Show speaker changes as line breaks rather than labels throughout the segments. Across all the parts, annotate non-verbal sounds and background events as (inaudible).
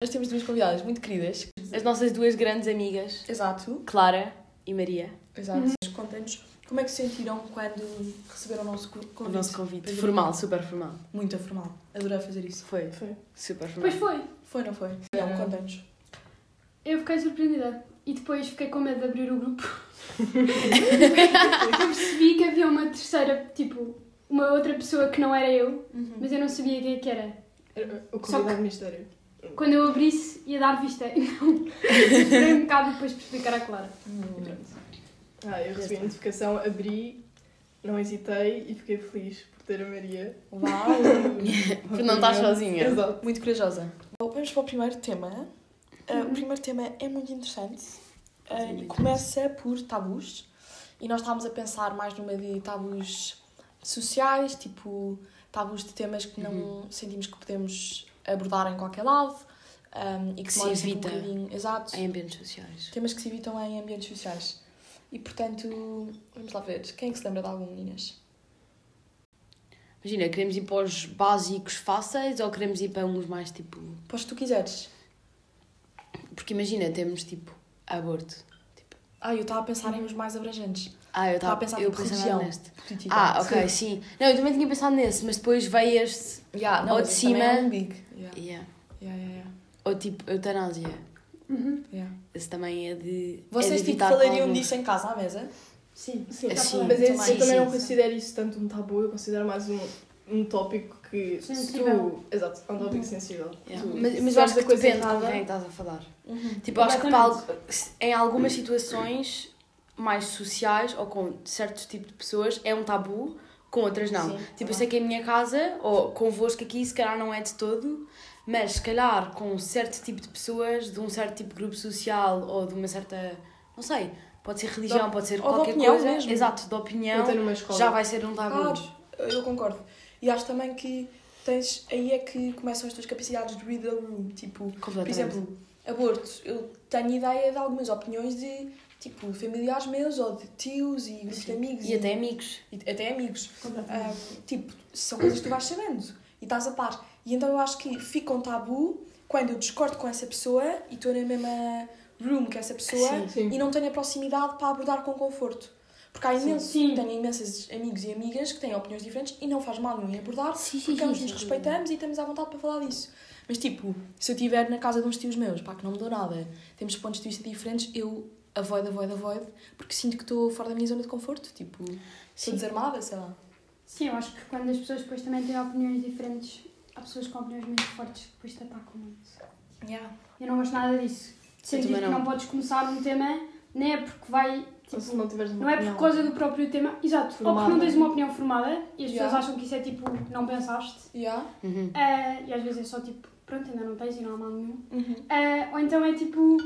Nós temos duas convidadas muito queridas.
As nossas duas grandes amigas,
Exato.
Clara e Maria.
Exato. Contem-nos como é que se sentiram quando receberam o nosso co- convite.
O nosso convite. Formal, super formal.
Muito formal. Adorei fazer isso.
Foi.
Foi.
Super formal.
Pois foi.
Foi, não foi? Não,
Ah.
contem-nos.
Eu fiquei surpreendida. E depois fiquei com medo de abrir o grupo. (laughs) eu percebi que havia uma terceira, tipo, uma outra pessoa que não era eu,
Uhum.
mas eu não sabia quem é que era.
Era o convidado mistério.
Quando eu abrisse, ia dar vista. (laughs) Então, esperei um bocado depois para explicar à Clara.
Hum.
Ah, eu recebi a notificação, abri, não hesitei e fiquei feliz por ter a Maria.
Uau! (laughs)
Porque (laughs) não estás sozinha.
Exato.
muito corajosa. Bom, vamos para o primeiro tema. Uh,
Uhum.
O primeiro tema é muito interessante. Uh,
Sim,
e começa por tabus. E nós estávamos a pensar mais numa de tabus sociais, tipo tabus de temas que não
Uhum.
sentimos que podemos abordar em qualquer lado. um, e que,
Que se evita.
Um exato.
Em ambientes sociais.
Temas que se evitam em ambientes sociais. E portanto, vamos lá ver. Quem é que se lembra de algum, meninas?
Imagina, queremos ir para os básicos fáceis ou queremos ir para uns mais tipo.
Pois tu quiseres.
Porque imagina, temos tipo aborto.
Ah, eu estava a pensar em uns mais abrangentes.
Ah, eu
Estava a pensar
eu
tipo religião.
neste.
Política.
Ah, ok, sim. Não, eu também tinha pensado nesse, mas depois veio este. (laughs)
Yeah, não,
Ou de
é
cima-
um big. Yeah.
Yeah.
Yeah, yeah, yeah.
Ou tipo eutanásia.
Uhum.
Yeah.
Esse também é de.
Vocês
é de
tipo, falariam
com
disso em casa à mesa?
Sim.
Sim,
já
Sim.
falamos.
Mas esse,
também.
eu também
Sim,
não
sim.
considero isso tanto um tabu, eu considero mais um, um tópico que se
Sensível.
tu... Exato, é um tópico sensível.
Yeah.
Tu
Mas, mas eu acho que
a coisa
depende com
errada,
quem estás a falar.
Uhum.
Tipo, eu acho que para, em algumas situações mais sociais ou com certos tipos de pessoas é um tabu, com outras não.
Sim,
tipo,
tá
eu sei que em minha casa, ou convosco aqui, se calhar não é de todo, mas se calhar com um certo tipo de pessoas, de um certo tipo de grupo social ou de uma certa. não sei, pode ser religião,
De-
pode ser qualquer coisa.
mesmo.
Exato, de opinião, já vai ser um tabu.
Ah, eu concordo. E acho também que tens, aí é que começam as tuas capacidades de read the room. Tipo, por exemplo, aborto. Eu tenho ideia de algumas opiniões de, tipo, familiares meus ou de tios e grupos de amigos.
E até amigos.
e até amigos. Um, tipo, são coisas que tu vais sabendo e estás a par. E então eu acho que fica um tabu quando eu discordo com essa pessoa e estou na mesma room que essa pessoa
Sim.
Sim.
e não tenho a proximidade para abordar com conforto. Porque há
Sim.
imenso,
Sim.
tenho imensos amigos e amigas que têm opiniões diferentes e não faz mal nenhum em abordar
Sim,
porque ambos
sim,
nos respeitamos e estamos à vontade para falar disso. Mas tipo, se eu estiver na casa de uns tios meus, pá, que não me dou nada, temos pontos de vista diferentes, eu avoid, avoid, avoid, porque sinto que estou fora da minha zona de conforto. Tipo, sou
Sim.
desarmada, sei lá.
Sim, eu acho que quando as pessoas depois também têm opiniões diferentes, há pessoas com opiniões muito fortes que depois te atacam muito.
Yeah.
Eu não gosto nada disso. Sentir que
não.
não podes começar um tema, nem é porque vai.
Ou se
Tipo,
não tiveres uma
não é por
opinião.
causa do próprio tema. Exato. Ou porque não tens uma opinião formada e as pessoas
Yeah.
acham que isso é tipo, não pensaste.
Yeah.
Uhum.
Ah, e às vezes é só tipo, pronto, ainda não tens e não há mal nenhum.
Uhum.
Ah, ou então é tipo,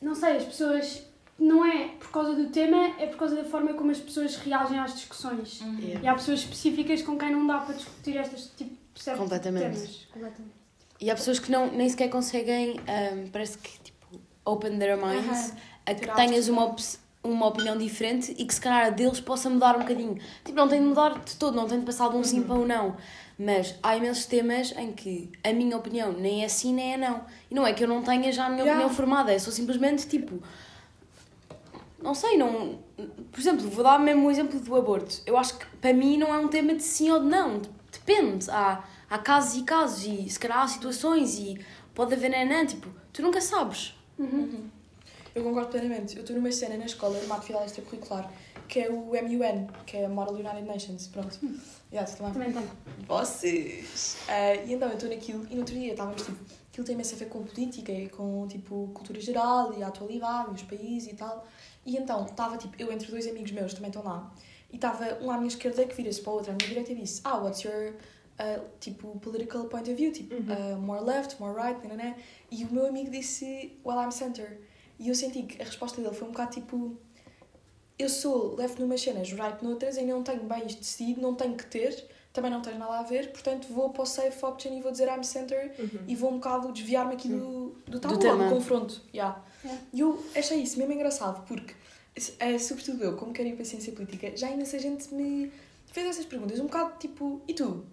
não sei, as pessoas. Não é por causa do tema, é por causa da forma como as pessoas reagem às discussões.
Yeah.
E há pessoas específicas com quem não dá para discutir estas tipo certos
Completamente.
temas. Completamente.
E há pessoas que não, nem sequer conseguem, ahm, parece que, tipo, open their minds
Aham.
a que tenhas uma, op- uma opinião diferente e que se calhar a deles possa mudar um bocadinho. Tipo, não tem de mudar de todo, não tem de passar de um sim para um não. Mas há imensos temas em que a minha opinião nem é sim nem é não. E não é que eu não tenha já a minha
Yeah.
opinião formada, é só simplesmente tipo. Não sei, não. Por exemplo, vou dar mesmo o exemplo do aborto. Eu acho que para mim não é um tema de sim ou de não. Depende. Há, há casos e casos e se calhar há situações e pode haver nanã, tipo, tu nunca sabes.
Uhum. Eu concordo plenamente. Eu estou numa cena na escola, numa atividade extracurricular, que é o MUN, que é a Model United Nations. Pronto. Yeah, tu também.
Também tem.
Vocês! Ah, e então eu estou naquilo, e no outro dia estávamos tipo, aquilo tem imenso a ver com política e com tipo cultura geral e a atualidade e os países e tal. E então estava tipo, eu entre dois amigos meus também estão lá, e estava um à minha esquerda que vira-se para o outro à minha direita e disse: Ah, what's your uh, tipo political point of view? Tipo,
Uhum.
uh, more left, more right, né? E o meu amigo disse: Well, I'm center. E eu senti que a resposta dele foi um bocado tipo. Eu sou left numas cenas, right noutras, e não tenho bem isto decidido, não tenho que ter, também não tenho nada a ver, portanto vou para o safe option e vou dizer I'm center
Uhum.
e vou um bocado desviar-me aqui do, do tabu,
tema.
ou do confronto. Yeah.
Yeah.
E eu achei isso mesmo engraçado, porque, eh, sobretudo eu, como quero ir para a ciência política, já imensa gente me fez essas perguntas, um bocado tipo, e tu?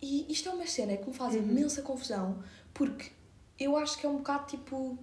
E isto é uma cena que me faz
Uhum.
imensa confusão, porque eu acho que é um bocado tipo.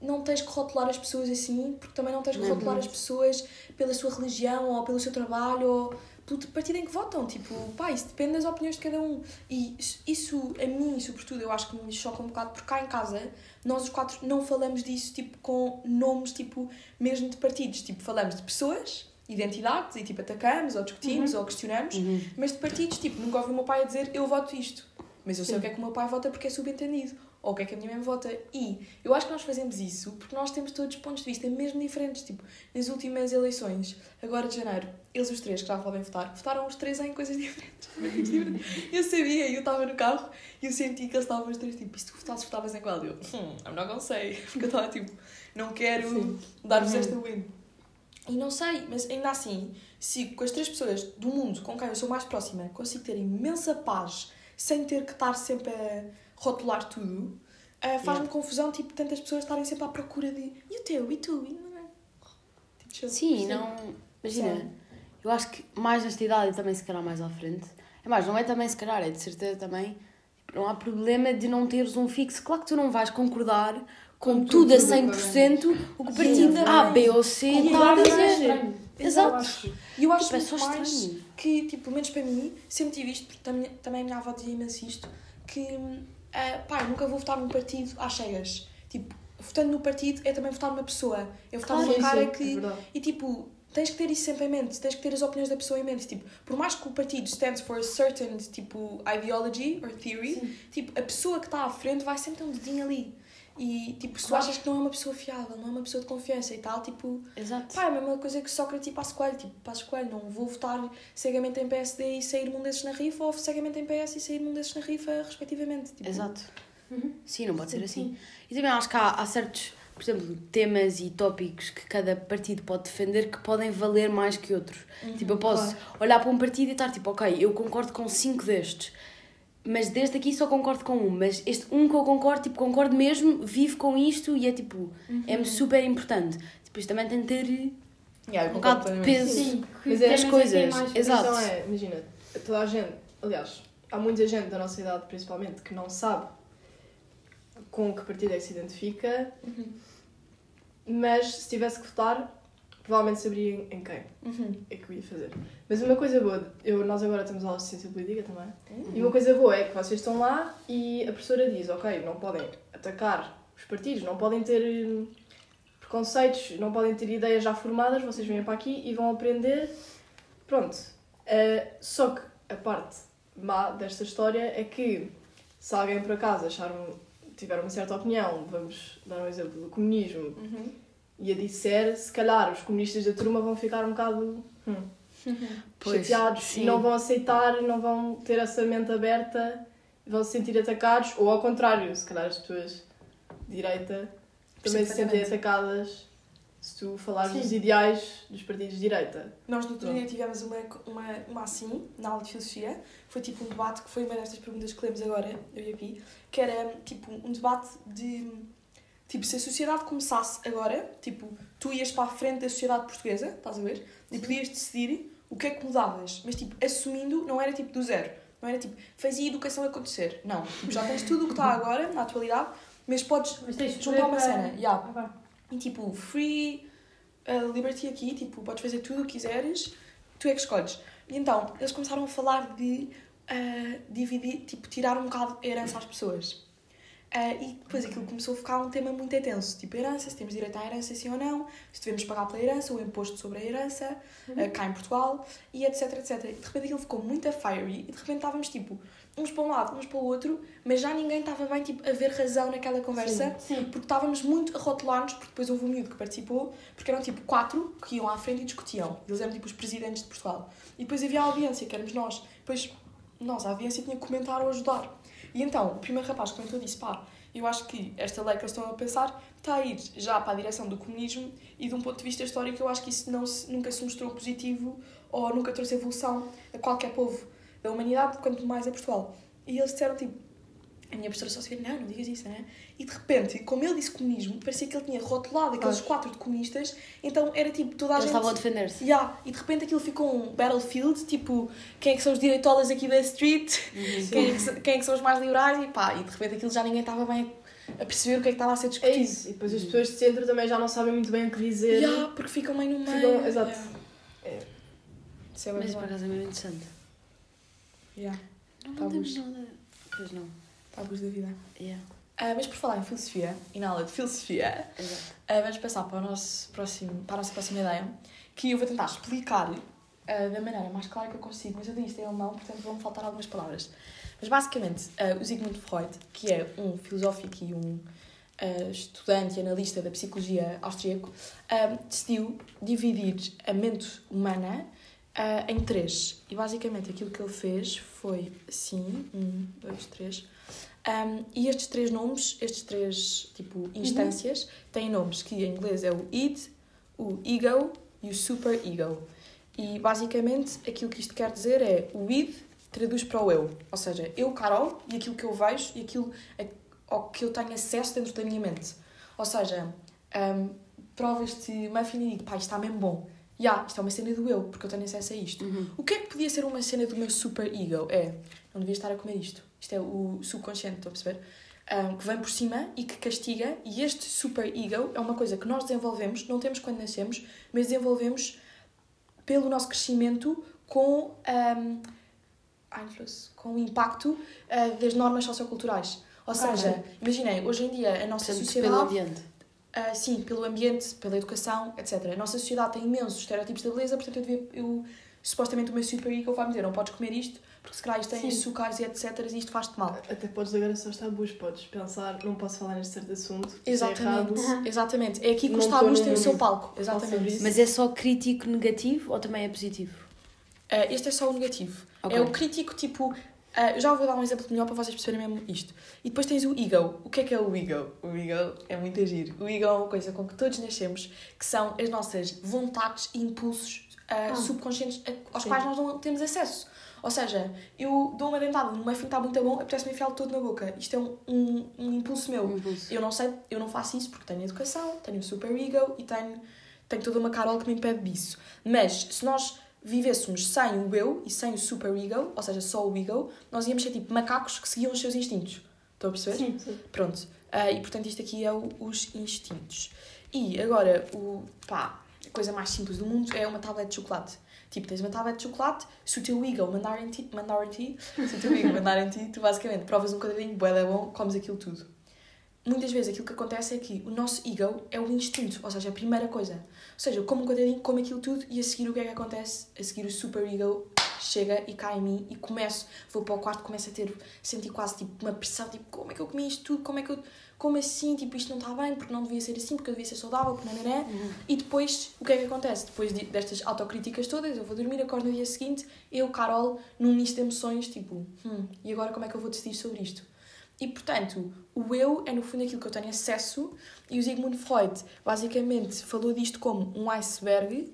Não tens que rotular as pessoas assim, porque também não tens que
Uhum.
rotular as pessoas pela sua religião ou pelo seu trabalho ou pelo partido em que votam. Tipo, pá, isso depende das opiniões de cada um. E isso- a mim, sobretudo, eu acho que me choca um bocado, porque cá em casa, nós os quatro não falamos disso, tipo, com nomes, tipo, mesmo de partidos. Tipo, falamos de pessoas, identidades, e, tipo, atacamos, ou discutimos, ou questionamos.
Uhum.
Mas de partidos, tipo, nunca ouvi o meu pai a dizer eu voto isto. Mas eu sei
Sim.
o que é que o meu pai vota porque é subentendido. Ou o que é que a minha mãe vota. E eu acho que nós fazemos isso porque nós temos todos pontos de vista mesmo diferentes. Tipo, nas últimas eleições, agora de janeiro, eles os três que já podem votar, votaram os três em coisas diferentes. (laughs) eu sabia, eu estava no carro e eu senti que eles estavam os três tipo, e se tu votasses, votavas em qual? Eu, hum, I'm not gonna say. (laughs) Porque eu estava tipo, não quero dar-vos
Uhum.
esta win. E não sei, mas ainda assim, se com as três pessoas do mundo com quem eu sou mais próxima consigo ter imensa paz sem ter que estar sempre a rotular tudo, ah, faz-me confusão, tipo, tantas pessoas estarem sempre à procura de e o teu, e tu, e não é? Tipo.
Sim, não. Imagina. Eu acho que mais nesta idade e também se calhar mais à frente. É mais, não é também se calhar, é de certeza também. Não há problema de não teres um fixo. Claro que tu não vais concordar com,
Com
tudo, a
tudo,
100% o que o
Sim,
partido
também.
A, B ou C está a
é
dizer.
estranho.
Exato.
Eu.
E eu acho
Tipo, é só estranho.
que, tipo, pelo menos para mim, sempre tive isto, porque também, também a minha avó dizia imenso isto, que, ah, pá, eu nunca vou votar num partido às cegas. Tipo, votando no partido é também votar numa pessoa. É votar
Claro,
numa cara que...
é.
E tipo, tens que ter isso sempre em mente, tens que ter as opiniões da pessoa em mente. Tipo, por mais que o partido stands for a certain tipo, ideology or theory, tipo, a pessoa que está à frente vai sempre ter um dedinho ali. E tipo, se tu achas que não é uma pessoa fiável, não é uma pessoa de confiança e tal, tipo,
Exato.
pá, é a mesma coisa que Sócrates e Passo Coelho. Tipo, Passo Coelho, não vou votar cegamente em PSD e sair um desses na rifa, ou cegamente em PS e sair um desses na rifa, respectivamente. Tipo,
Exato.
Uhum.
Sim, não pode ser
Sim,
assim. E também acho que há, há certos, por exemplo, temas e tópicos que cada partido pode defender que podem valer mais que outros.
Uhum,
tipo, eu posso olhar para um partido e estar tipo, ok, eu concordo com cinco destes, mas deste aqui só concordo com um, mas este um que eu concordo, tipo, concordo mesmo, vivo com isto e é tipo, é-me super importante. Depois também tem de ter
Yeah,
um bocado de peso.
Sim,
Mas é
temas
as
que
coisas.
A
Exato.
questão é, imagina, toda a gente, aliás, há muita gente da nossa idade principalmente que não sabe com que partido é que se identifica,
Uhum.
mas se tivesse que votar, provavelmente saberia em, em quem
Uhum.
é que eu ia fazer. Mas uma coisa boa, eu, nós agora temos aula de ciência política também,
Uhum.
e uma coisa boa é que vocês estão lá e a professora diz, ok, não podem atacar os partidos, não podem ter hum, preconceitos, não podem ter ideias já formadas, vocês vêm para aqui e vão aprender. Pronto. Uh, só que a parte má desta história é que se alguém por acaso achar um- tiver uma certa opinião, vamos dar um exemplo do comunismo,
Uhum.
e a disser, se calhar os comunistas da turma vão ficar um bocado hum, (laughs)
Pois,
chateados
sim.
e não vão aceitar, não vão ter essa mente aberta, vão se sentir atacados, ou ao contrário, se calhar as pessoas de direita também se sentem atacadas se tu falares
Sim.
dos ideais dos partidos de direita.
Nós no outro dia tivemos uma, uma, uma assim, na aula de filosofia, foi tipo um debate, que foi uma destas perguntas que lemos agora, eu e a Pi, que era tipo um debate de, tipo, se a sociedade começasse agora, tipo, tu ias para a frente da sociedade portuguesa, estás a ver? E podias decidir o que é que mudavas, mas tipo, assumindo, não era tipo do zero, não era tipo, fazia a educação acontecer, não, tipo, já tens tudo o que está (laughs) agora, na atualidade, mas podes
Mas
juntar uma
escolher
cena,
para-
yeah.
Ah.
E tipo, free uh, liberty aqui, tipo, podes fazer tudo o que quiseres, tu é que escolhes. E então, eles começaram a falar de uh, dividir, tipo, tirar um bocado a herança às pessoas. Uh, e depois aquilo começou a ficar um tema muito intenso, tipo herança, se temos direito à herança sim ou não, se devemos pagar pela herança, o imposto sobre a herança, uh, cá em Portugal, e etc, etc. E de repente aquilo ficou muito a fiery, e de repente estávamos tipo, uns para um lado, uns para o outro, mas já ninguém estava bem tipo, a ver razão naquela conversa,
Sim.
porque estávamos muito a rotular-nos, porque depois houve um miúdo que participou, porque eram tipo quatro que iam à frente e discutiam. Eles eram tipo os presidentes de Portugal. E depois havia a audiência, que éramos nós. Depois, nós, a audiência, tinha que comentar ou ajudar. E então, o primeiro rapaz comentou disse: pá, eu acho que esta lei que eles estão a pensar está a ir já para a direção do comunismo e de um ponto de vista histórico eu acho que isso não se, nunca se mostrou positivo ou nunca trouxe evolução a qualquer povo da humanidade, quanto mais a Portugal. E eles disseram tipo, A minha professora só se vê, não, não digas isso, não é? E de repente, como ele disse comunismo, parecia que ele tinha rotulado aqueles
Ah.
quatro de comunistas, então era tipo toda a
Eles
gente.
estavam a defender-se.
Yeah, e de repente aquilo ficou um battlefield, tipo, quem é que são os direitolas aqui da street, quem, é que, são- quem é que são os mais liberais, e pá, e de repente aquilo já ninguém estava bem a perceber o que é que estava a ser
É
discutido.
isso. E depois as pessoas de centro também já não sabem muito bem o que dizer.
Yeah, porque ficam meio no meio.
Ficam- exato.
Yeah.
É.
Isso é
Mas por acaso é mesmo interessante.
Yeah.
Não,
bom.
nada. Pois não.
Tabus da vida.
Yeah.
Ah, mas por falar em filosofia, e na aula de filosofia, ah, vamos passar para, o nosso próximo, para a nossa próxima ideia, que eu vou tentar explicar ah, da maneira mais clara que eu consigo, mas eu li isto em alemão, portanto vão-me faltar algumas palavras. Mas basicamente, o Sigmund Freud, que é um filósofo e um estudante e analista da psicologia austríaco, decidiu dividir a mente humana ah, em três. E basicamente aquilo que ele fez foi assim: um, dois, três. Um, e estes três nomes, estes três tipo instâncias, têm nomes que em inglês é o id, o ego e o super ego. E basicamente aquilo que isto quer dizer é o id traduz para o eu, ou seja, eu, Carol, e aquilo que eu vejo e aquilo ao que eu tenho acesso dentro da minha mente. Ou seja, um, provas-te muffin e digo, pá, isto está mesmo bom. Yeah, isto é uma cena do eu, porque eu tenho acesso a isto.
Uhum.
O que é que podia ser uma cena do meu super ego? É, não devia estar a comer isto. Isto é o subconsciente, estou a perceber? Um, que vem por cima e que castiga, e este super ego é uma coisa que nós desenvolvemos, não temos quando nascemos, mas desenvolvemos pelo nosso crescimento com, um, com o impacto uh, das normas socioculturais. Ou seja, imaginem, hoje em dia a nossa
Portanto,
sociedade.
pelo ambiente.
Ah, sim, pelo ambiente, pela educação, etc. A nossa sociedade tem imensos estereótipos da beleza, portanto eu, devia, eu supostamente o meu super ego vai-me dizer não podes comer isto, porque se calhar isto tem açúcares e etc. e isto faz-te mal.
Até podes ligar só os tabus, podes pensar, não posso falar neste certo assunto, é
Exatamente,
errado.
exatamente. É aqui que os
Não tô
tabus têm o seu palco. Exatamente.
Mas é só crítico negativo ou também é positivo?
Ah, este é só o negativo.
Ok.
É o crítico, tipo. Ah, já vou dar um exemplo melhor para vocês perceberem mesmo isto. E depois tens o ego. O que é que é o ego? O ego é muito agir. O ego é uma coisa com que todos nascemos, que são as nossas vontades e impulsos ah,
Ah.
subconscientes aos
Sim.
quais nós não temos acesso. Ou seja, eu dou uma dentada num muffin está muito bom, apetece-me enfiá-lo todo na boca. Isto é um, um, um impulso meu.
Um impulso.
Eu não sei, eu não faço isso porque tenho educação, tenho super ego e tenho, tenho toda uma carol que me impede disso. Mas se nós vivêssemos sem o eu e sem o super ego, ou seja, só o ego, nós íamos ser tipo macacos que seguiam os seus instintos. Estão a perceber?
Sim, sim.
Pronto. Ah, e portanto isto aqui é o- os instintos. E agora, o, pá, a coisa mais simples do mundo é uma tablete de chocolate. Tipo, tens uma tablete de chocolate, se o teu ego mandar em ti, mandar em ti se o teu ego mandar em ti, tu basicamente provas um quadradinho, bué da bom, comes aquilo tudo. Muitas vezes aquilo que acontece é que o nosso ego é o instinto, ou seja, a primeira coisa. Ou seja, eu como um quadradinho, como aquilo tudo e a seguir o que é que acontece? A seguir o super ego chega e cai em mim e começo, vou para o quarto, começo a ter, sentir quase tipo uma pressão, tipo, como é que eu comi isto tudo? Como é que eu, como assim? Tipo, isto não está bem, porque não devia ser assim, porque eu devia ser saudável, porque não, não, não. E depois, o que é que acontece? Depois de- destas autocríticas todas, eu vou dormir, acordo no dia seguinte, eu, Carol, num misto de emoções, tipo, hum, e agora como é que eu vou decidir sobre isto? E, portanto, o eu é, no fundo, aquilo que eu tenho acesso, e o Sigmund Freud, basicamente, falou disto como um iceberg,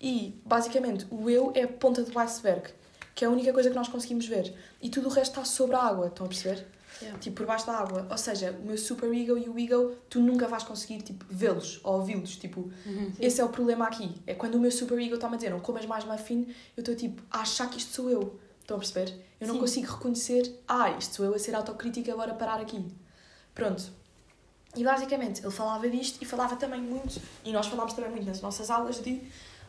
e, basicamente, o eu é a ponta do iceberg, que é a única coisa que nós conseguimos ver. E tudo o resto está sobre a água, estão a perceber?
Yeah.
Tipo, por baixo da água. Ou seja, o meu super ego e o ego, tu nunca vais conseguir, tipo, vê-los ou ouvi-los. Tipo,
Uhum.
esse é o problema aqui. É quando o meu super ego está-me a dizer não comas mais muffin, eu estou, tipo, a achar que isto sou eu. Estão a perceber? Eu não
Sim.
consigo reconhecer, ah, isto sou eu a ser autocrítica, agora parar aqui. Pronto. E basicamente, ele falava disto e falava também muito, e nós falámos também muito nas nossas aulas, de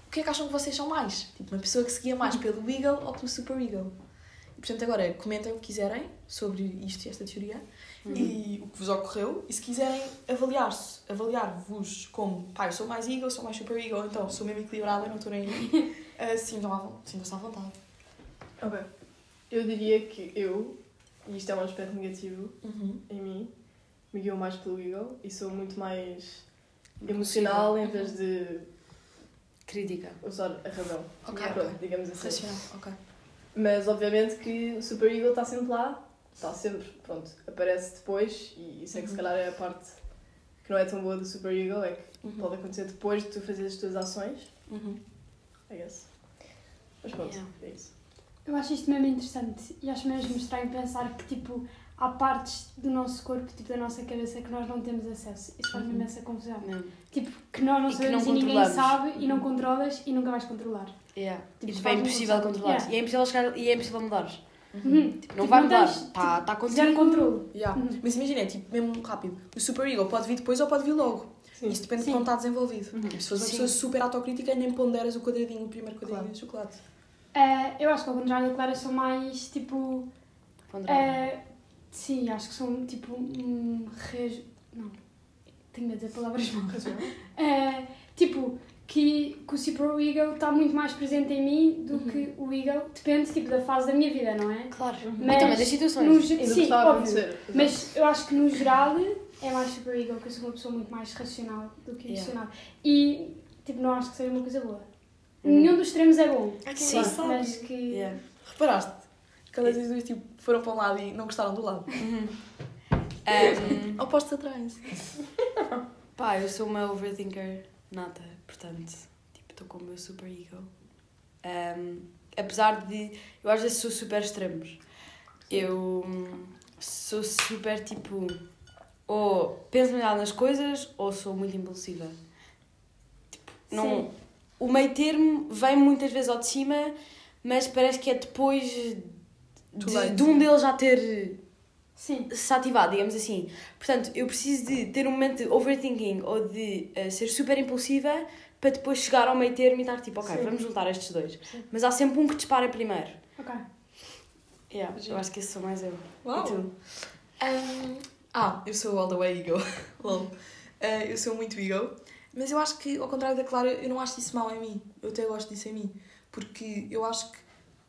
o que é que acham que vocês são mais? Tipo, uma pessoa que seguia mais pelo ego ou pelo super ego? E, portanto, agora comentem o que quiserem sobre isto e esta teoria e o que vos ocorreu. E se quiserem avaliar-se, avaliar-vos como, pá, eu sou mais ego, sou mais super ou então sou mesmo equilibrada, não estou nem aí, (laughs) uh, sintam-se à vontade.
Ok. Eu diria que eu, e isto é um aspecto negativo
Uhum.
em mim, me guio mais pelo ego e sou muito mais emocional em vez de
Crítica.
usar a razão.
Ok,
Pronto,
ok.
digamos assim.
Racional, ok.
Mas obviamente que o super ego está sempre lá, está sempre, pronto, aparece depois e isso é que se
Uhum.
calhar é a parte que não é tão boa do super ego, é que
Uhum.
pode acontecer depois de tu fazeres as tuas ações,
Uhum.
I guess. Mas pronto,
Yeah.
é isso.
Eu acho isto mesmo interessante e acho mesmo estranho pensar que, tipo, há partes do nosso corpo, tipo da nossa cabeça, que nós não temos acesso. Isso faz-me imensa confusão.
Mesmo.
Tipo, que nós não
E
sabemos
não
e ninguém sabe e não controlas e nunca vais controlar.
Yeah.
Tipo,
E tipo, é impossível controlar.
Yeah.
E é impossível chegar e é impossível mudar.
Uhum.
Tipo, não
Tipo,
vai
não
mudar. Está tá contigo.
Zero controle.
Yeah.
Uhum.
Mas imagina, é tipo, mesmo rápido. O super ego pode vir depois ou pode vir logo.
Sim.
Isso depende
Sim.
de como está desenvolvido.
Uhum.
Se fores uma
Sim.
pessoa super autocrítica, nem ponderas o quadradinho, o primeiro quadradinho
Claro.
de chocolate.
Eh, eu acho que ao contrário da Clara são mais tipo. Eh, sim, acho que são tipo. Um, res... Não. Tenho medo de dizer palavras (laughs) más. Eh, tipo, que, que o super ego está muito mais presente em mim do que o ego. Depende tipo, da fase da minha vida, não é?
Claro.
Mas
e também das situações.
No, sim,
a
óbvio. Mas eu acho que no geral é mais super ego, que eu sou uma pessoa muito mais racional do que
Yeah.
emocional. E tipo, não acho que seja uma coisa boa.
Hum.
Nenhum dos extremos é bom.
É que
Sim.
ninguém sabe.
Mas que.
Yeah.
Reparaste? Aquelas duas tipo, foram para um lado e não gostaram do lado. (laughs)
Um,
Opostos atrás. (laughs)
pá, eu sou uma overthinker nata, portanto, tipo, estou com o meu super ego. Um, apesar de. Eu às vezes sou super extremos. Eu sou super tipo. Ou penso melhor nas coisas ou sou muito impulsiva. Tipo, não.
Sim.
O meio termo vem muitas vezes ao de cima, mas parece que é depois de, de um deles já ter
Sim.
se ativado, digamos assim. Portanto, eu preciso de ter um momento de overthinking ou de eh, ser super impulsiva para depois chegar ao meio termo e estar tipo, ok,
Sim.
vamos juntar estes dois.
Sim.
Mas há sempre um que dispara primeiro.
Ok.
Yeah, eu acho que esse sou mais eu.
Uau.
E tu?
Um, ah, eu sou all the way ego. (laughs) Lol. Uh, eu sou muito ego. Mas eu acho que, ao contrário da Clara, eu não acho isso mal em mim. Eu até gosto disso em mim. Porque eu acho que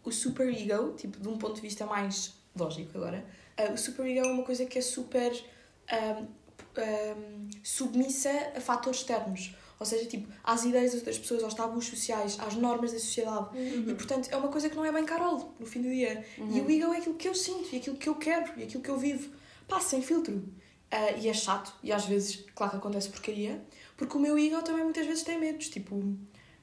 o super ego, tipo, de um ponto de vista mais lógico agora, uh, o super ego é uma coisa que é super um, um, submissa a fatores externos. Ou seja, tipo, às ideias das outras pessoas, aos tabus sociais, às normas da sociedade. E, portanto, é uma coisa que não é bem carol, no fim do dia. E o ego é aquilo que eu sinto, e aquilo que eu quero, e aquilo que eu vivo. Pá, sem filtro. Ah, e é chato, e às vezes, claro que acontece porcaria, porque o meu ego também muitas vezes tem medos. Tipo,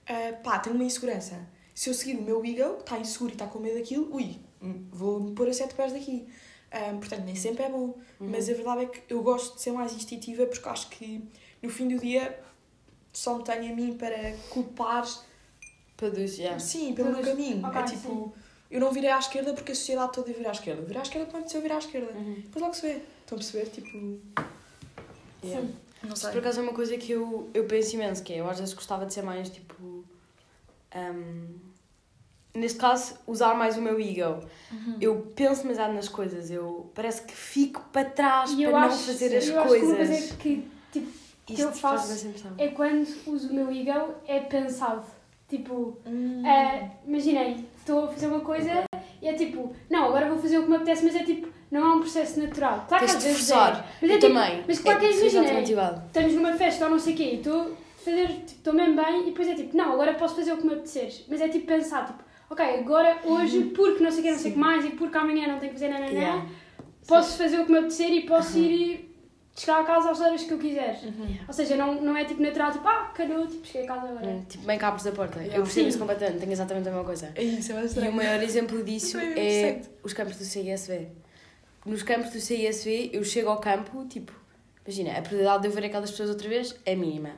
ah, pá, tenho uma insegurança. Se eu seguir o meu ego, que está inseguro e está com medo daquilo, ui, hum, vou-me pôr a sete pés daqui. Ah, portanto, nem sempre é bom. Mas a verdade é que eu gosto de ser mais instintiva, porque acho que no fim do dia só me tenho a mim para culpar
Produz, yeah.
Sim, pelo meu caminho.
ok,
é tipo, eu não virei à esquerda porque a sociedade toda vira à esquerda. Virar à esquerda porque me apeteceu virar à esquerda.
Uhum.
Depois logo se vê. Estão a perceber? Tipo,
Yeah.
Sim.
Não
Isso
sei.
por acaso é uma coisa que eu, eu penso imenso, que é, eu às vezes gostava de ser mais tipo. um, neste caso, usar mais o meu ego.
Uhum.
Eu penso demasiado nas coisas, eu parece que fico para trás
E
para não
acho,
fazer as
eu acho que uma
coisas.
coisa que tipo, eu faço é quando uso o meu ego é pensado. Tipo,
Hum.
eh, imaginei, estou a fazer uma coisa e é tipo, não, agora vou fazer o que me apetece, mas é tipo, não é um processo natural. Claro que às
de
vezes
forçar.
é. Mas é
eu
tipo,
também.
Mas claro que
é
é, imagina,
igual.
estamos numa festa ou não sei o quê e estou a fazer, tipo, estou mesmo bem e depois é tipo, não, agora posso fazer o que me apetecer. Mas é tipo pensar, tipo, ok, agora hoje, porque não sei o que, não sei o que mais e porque amanhã não tenho que fazer nananã,
Yeah.
posso fazer o que me apetecer e posso ir chegar a casa às horas que eu quiser.
Uhum.
Ou seja, não, não é tipo natural, tipo, ah, calhou, tipo, cheguei a casa agora.
Hum, Tipo, bem que abres a porta.
Yeah.
Eu percebo
Sim.
isso completamente, tenho exatamente a mesma coisa.
É isso, é
E o maior exemplo disso
Isso é
é os campos do CISV. Nos campos do CISV, eu chego ao campo, tipo, imagina, a probabilidade de eu ver aquelas pessoas outra vez é mínima.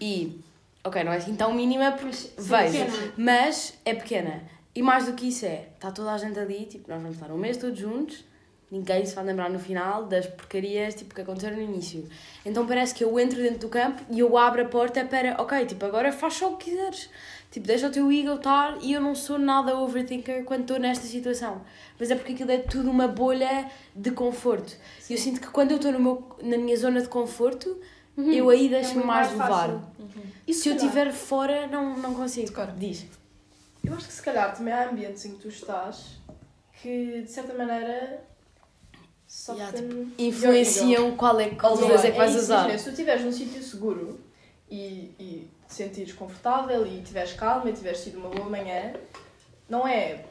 E, ok, não é assim tão mínima porque vejo,
pequena.
mas é pequena. E mais do que isso é, está toda a gente ali, tipo, nós vamos estar um mês todos juntos, ninguém se vai lembrar no final das porcarias tipo, que aconteceram no início. Então parece que eu entro dentro do campo e eu abro a porta para, ok, tipo, agora faz só o que quiseres. Tipo, deixa o teu ego estar e eu não sou nada overthinker quando estou nesta situação. Mas é porque aquilo é tudo uma bolha de conforto. E eu sinto que quando eu estou na minha zona de conforto,
Uhum.
eu aí
É
deixo-me
muito
mais
mais
levar.
fácil.
E se eu
calhar-
estiver fora, não, não consigo. Diz.
Eu acho que se calhar também há ambientes em que tu estás que de certa maneira
Yeah,
sofrem.
Influenciam qual é, qual
Yeah,
é que vais
isso,
usar.
imagina, se tu estiveres num sítio seguro e, e te sentires confortável e tiveres calma e tiveres tido uma boa manhã, não é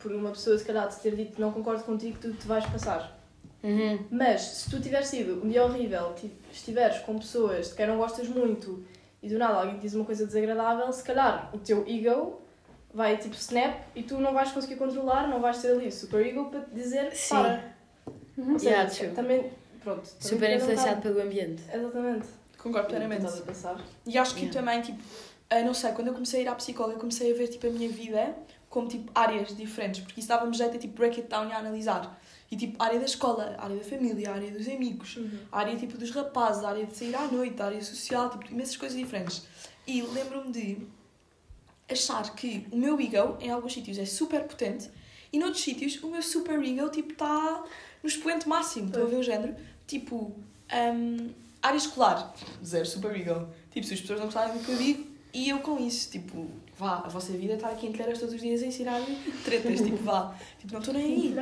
por uma pessoa se calhar te ter dito que não concordo contigo que tu te vais passar.
Uhum.
Mas se tu tiveres sido um dia horrível, ti- estiveres com pessoas de quem não gostas muito e do nada alguém te diz uma coisa desagradável, se calhar o teu ego vai tipo snap e tu não vais conseguir controlar, não vais ter ali super ego para te dizer
Sim.
para. Ou seja,
Yeah,
também, pronto. também
Super influenciado pelo ambiente.
Exatamente.
Concordo plenamente.
Estás a pensar.
E acho que
Yeah.
também, tipo, ah, não sei, quando eu comecei a ir à psicóloga, eu comecei a ver, tipo, a minha vida como, tipo, áreas diferentes, porque isso dava-me jeito a, tipo, break it down e a analisar. E, tipo, área da escola, área da família, área dos amigos, a área, tipo, dos rapazes, área de sair à noite, área social, tipo, imensas coisas diferentes. E lembro-me de achar que o meu ego, em alguns sítios, é super potente e noutros sítios, o meu super ego, tipo, está no expoente máximo. Estou a ver o género? Tipo, hum, área escolar, zero super ego. Tipo, se as pessoas não gostarem do que eu digo, e eu com isso, tipo, vá, a vossa vida está aqui em telheiras todos os dias a ensinar tretas, tipo, vá. Tipo, não estou nem aí.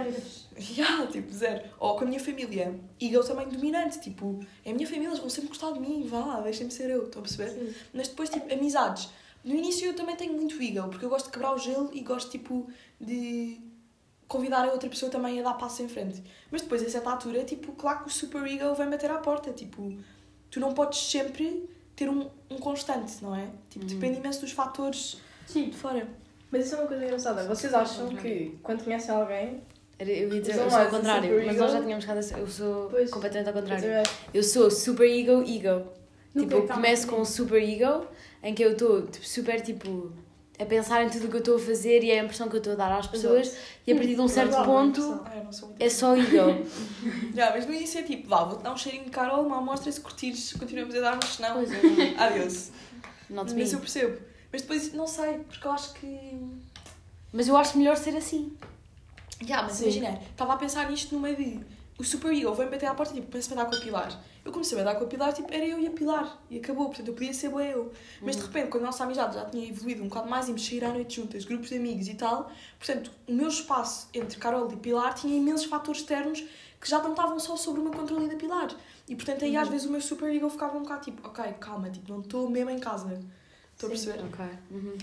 Yeah, tipo, zero. Ou com a minha família. E eu também dominante, tipo, é a minha família, eles vão sempre gostar de mim, vá, deixem-me ser eu, estão a perceber?
Sim.
Mas depois, tipo, amizades. No início eu também tenho muito ego, porque eu gosto de quebrar o gelo e gosto, tipo, de convidar a outra pessoa também a dar passo em frente. Mas depois, a certa altura, tipo, claro que o super ego vem bater à porta. Tipo, tu não podes sempre ter um, um constante, não é? Tipo, depende imenso dos fatores
Sim.
de fora.
Mas isso é uma coisa engraçada. Vocês acham que quando conhecem alguém.
Eu ia dizer, eu sou ao
o
contrário,
super
mas
ego.
nós já tínhamos ficado assim, eu sou
Pois.
completamente ao contrário.
é,
Eu sou super ego, ego. Tipo, eu
tá
começo com um super ego, em que eu estou tipo, super tipo a pensar em tudo o que eu estou a fazer e é a impressão que eu estou a dar às pessoas e a partir de um certo
Verdade,
ponto.
Ah, não
é só ego. (laughs)
Já, mas no início é tipo, vá, vou-te dar um cheirinho de Carol, uma amostra e se curtires, continuamos a dar, mas se não,
Pois é,
adeus.
not me.
Mas eu percebo. Mas depois, não sei, porque eu acho que.
Mas eu acho melhor ser assim.
Já, mas imagina, estava a pensar nisto no meio de. O super ego vem bater à porta, tipo, pensa-me a dar com a Pilar. Eu comecei a dar com a Pilar, tipo, era eu e a Pilar. E acabou, portanto, eu podia ser boa eu. Mas de repente, quando a nossa amizade já tinha evoluído um bocado mais, íamos sair à noite juntas, grupos de amigos e tal, portanto, o meu espaço entre Carol e Pilar tinha imensos fatores externos que já não estavam só sobre o meu controle da Pilar. E portanto, aí às vezes o meu super ego ficava um bocado tipo, ok, calma, tipo, não estou mesmo em casa. Estou a perceber?
Ok. Uhum.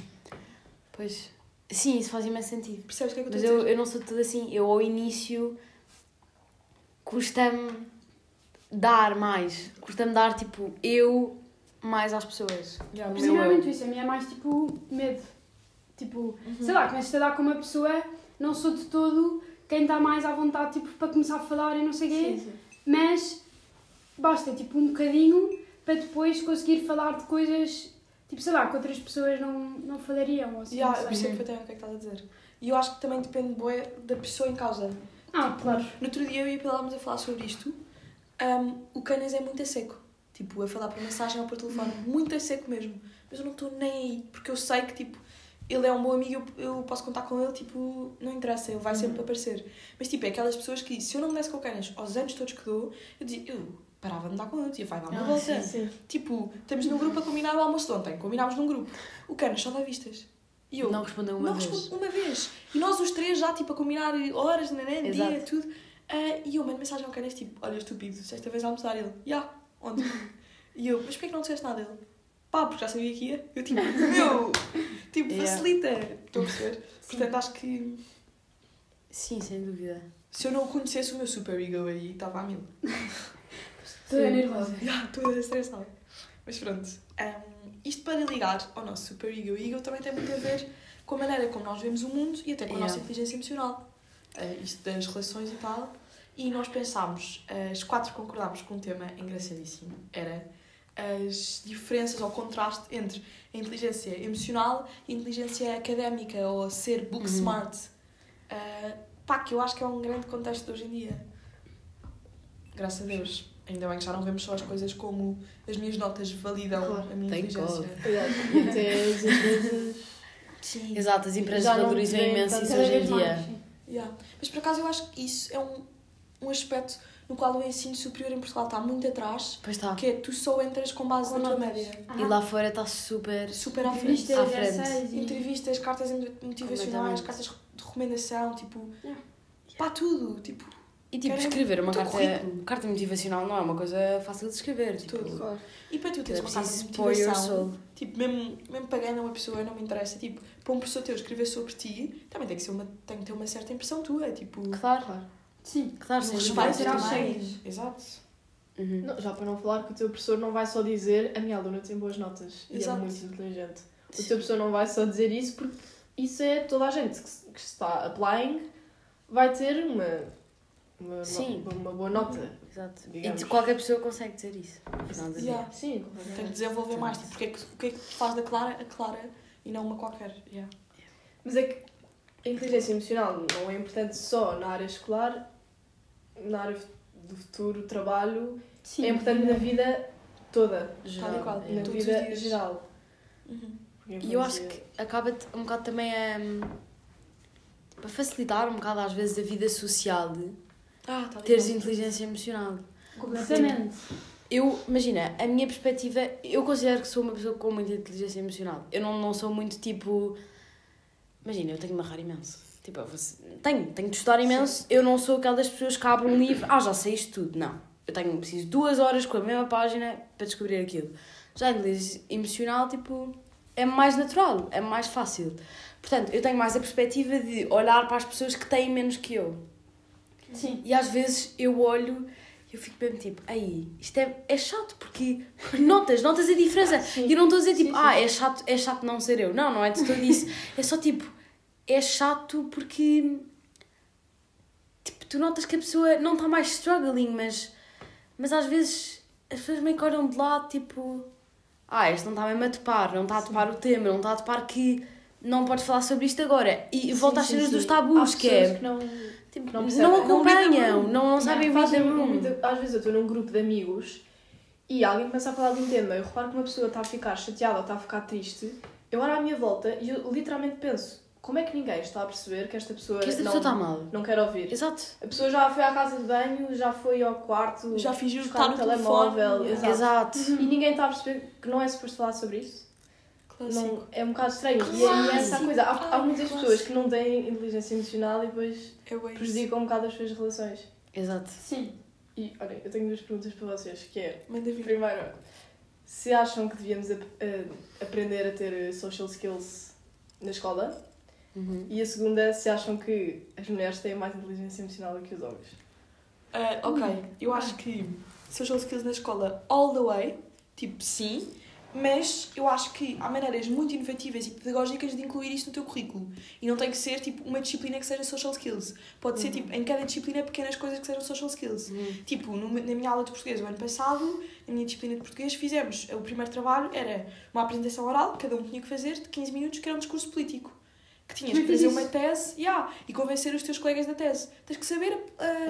Pois. Sim, isso faz imenso sentido.
Percebes o que é que eu
Mas
estou a
eu,
dizer?
eu não sou tudo assim. Eu ao início custa-me dar mais. Custa-me dar tipo eu mais às pessoas. O
mas.
Principalmente isso, a mim é mais tipo medo. Tipo, sei lá, começas a dar com uma pessoa, não sou de todo quem está mais à vontade tipo, para começar a falar e não sei o quê,
Sim, sim.
mas basta tipo um bocadinho para depois conseguir falar de coisas, tipo, sei lá, que outras pessoas não, não falariam. Ou assim,
Já,
não
eu percebo perfeitamente o que é que estás a dizer. E eu acho que também depende bué, da pessoa em causa.
Ah, claro.
No outro dia eu e a Pilar a falar sobre isto. Um, o Canas é muito a seco. Tipo, a falar por mensagem ou por telefone. Muito a seco mesmo. Mas eu não estou nem aí. Porque eu sei que, tipo, ele é um bom amigo, eu, eu posso contar com ele, tipo, não interessa, ele vai sempre aparecer. Mas, tipo, é aquelas pessoas que, se eu não me desse com o Canas aos anos todos que dou, eu dizia, eu parava de dar com ele, dizia, vai dar uma
Ah,
volta.
Sim.
Tipo, estamos num grupo a combinar o almoço de ontem. Combinámos num grupo. O Canas só dá vistas. E eu,
Não respondeu uma
não
vez.
respondo uma vez. E nós os três já, tipo, a combinar horas, né, dia, tudo. Ah, e eu mando mensagem ao Canas, tipo, olha, estúpido, sexta vez a almoçar. Ele, já, ontem. e eu, mas porquê que não disseste nada? Ele, pá, porque já sabia que ia. Eu, tipo, (laughs) meu, tipo,
Yeah.
facilita. Estou a perceber? Portanto, acho que
Sim, sem dúvida.
se eu não conhecesse o meu super ego aí, estava a mil.
Estou nervosa.
Estou estressada. Mas pronto. Um, isto para ligar ao nosso super ego. O ego também tem muito a ver com a maneira como nós vemos o mundo e até com a
Yeah.
nossa inteligência emocional. Uh, isto das relações e tal. E nós pensámos, as quatro concordámos com um tema engraçadíssimo. Era as diferenças ou contraste entre a inteligência emocional e a inteligência académica ou ser book
Uhum.
smart. Uh, pá, que eu acho que é um grande contexto de hoje em dia. Graças a Deus. Ainda bem que já não vemos só as coisas como as minhas notas validam
Claro.
a minha
Thank
inteligência.
Até às vezes.
Sim.
Exato, as empresas valorizam imenso isso hoje em dia.
Yeah. Mas por acaso eu acho que isso é um, um aspecto no qual o ensino superior em Portugal está muito atrás,
Pois está.
que é tu só entras com base
Com
na tua média.
E lá fora está super.
Super à frente.
Entrevistas,
à frente.
e-
Entrevistas, cartas motivacionais, cartas de recomendação, tipo.
Yeah.
Pá, tudo. Tipo,
E tipo, escrever uma carta,
currículo.
carta motivacional não é uma coisa fácil de escrever. Tipo,
Tudo.
Claro.
e para tu teres uma carta de motivação, tipo, mesmo, mesmo pagando a uma pessoa, não me interessa. Tipo, para um professor teu escrever sobre ti, também tem que, ser uma, tem que ter uma certa impressão tua. Tipo,
Claro,
Claro.
Sim.
claro,
um
sem
respeito
dúvida.
tirar cheias.
Exato.
Uhum.
Não, já para não falar que o teu professor não vai só dizer a minha aluna tem boas notas e é
Exato.
muito inteligente. O teu professor não vai só dizer isso porque isso é toda a gente que, que está applying vai ter uma uma,
Sim.
uma boa nota.
Exato.
Digamos.
E qualquer pessoa consegue dizer isso.
Yeah.
Sim,
Tem que desenvolver mais. Tipo, porque é que, o que é que faz da Clara a Clara e não uma qualquer? Yeah.
Mas é que a inteligência emocional não é importante só na área escolar, na área do futuro trabalho,
Sim,
é importante na vida toda,
Geral,
e qual?
na vida geral.
Uhum.
E eu acho que acaba um bocado também a, a facilitar um bocado às vezes a vida social de
Ah, tá
teres inteligência emocional.
Completamente.
Eu, imagina, a minha perspectiva, eu considero que sou uma pessoa com muita inteligência emocional. Eu não, não sou muito tipo. Imagina, eu tenho de me amarrar imenso. Tipo, tenho, tenho de estudar imenso. Eu não sou aquela das pessoas que abre um livro, ah, já sei isto tudo. Não. Eu tenho preciso de duas horas com a mesma página para descobrir aquilo. Já a inteligência emocional, tipo, é mais natural, é mais fácil. Portanto, eu tenho mais a perspectiva de olhar para as pessoas que têm menos que eu.
Sim.
E às vezes eu olho e eu fico mesmo tipo, aí, isto é, é chato porque (laughs) notas, notas a diferença.
Sim.
E eu não estou a dizer tipo,
Sim, sim.
ah, é chato, é chato não ser eu. Não, não é de todo isso. É só tipo, é chato porque tipo, tu notas que a pessoa não está mais struggling, mas, mas às vezes as pessoas meio que olham de lado tipo, ah, este não está mesmo a topar, não está a topar o tema, não está a topar que não podes falar sobre isto agora. E volta às cenas dos tabus, que é.
que não,
Tipo,
não
não,
percebem. Não
acompanham, não,
room.
não, sabem
muita- Às vezes eu estou num grupo de amigos e alguém começa a falar de um tema, eu reparo que uma pessoa está a ficar chateada ou está a ficar triste, eu olho à minha volta e eu literalmente penso, como é que ninguém está a perceber que esta pessoa,
Que esta
não,
pessoa está mal.
não quer ouvir?
Exato.
A pessoa já foi à casa de banho, já foi ao quarto,
Já fingiu estar
o
no
telemóvel,
telefone.
exato.
Exato.
E ninguém está a perceber que não é suposto falar sobre isso. Não, é um bocado estranho. E é essa coisa. Há, há muitas
clássico.
pessoas que não têm inteligência emocional e depois
É
prejudicam um bocado as suas relações.
Exato.
Sim.
E olha, eu tenho duas perguntas para vocês, que é,
Manda vir.
primeiro, se acham que devíamos ap- eh, aprender a ter social skills na escola?
Uhum.
E a segunda, se acham que as mulheres têm mais inteligência emocional do que os homens?
Ah, ok, eu acho que social skills na escola all the way, tipo sim, mas eu acho que há maneiras muito inovativas e pedagógicas de incluir isso no teu currículo. E não tem que ser tipo uma disciplina que seja social skills. Pode ser
Uhum.
tipo em cada disciplina pequenas coisas que sejam social skills.
Uhum.
Tipo, no- na minha aula de português o ano passado, na minha disciplina de português, fizemos o primeiro trabalho era uma apresentação oral, cada um tinha que fazer de 15 minutos, que era um discurso político. Que tinhas que fazer uma tese yeah, e convencer os teus colegas da tese. Tens que saber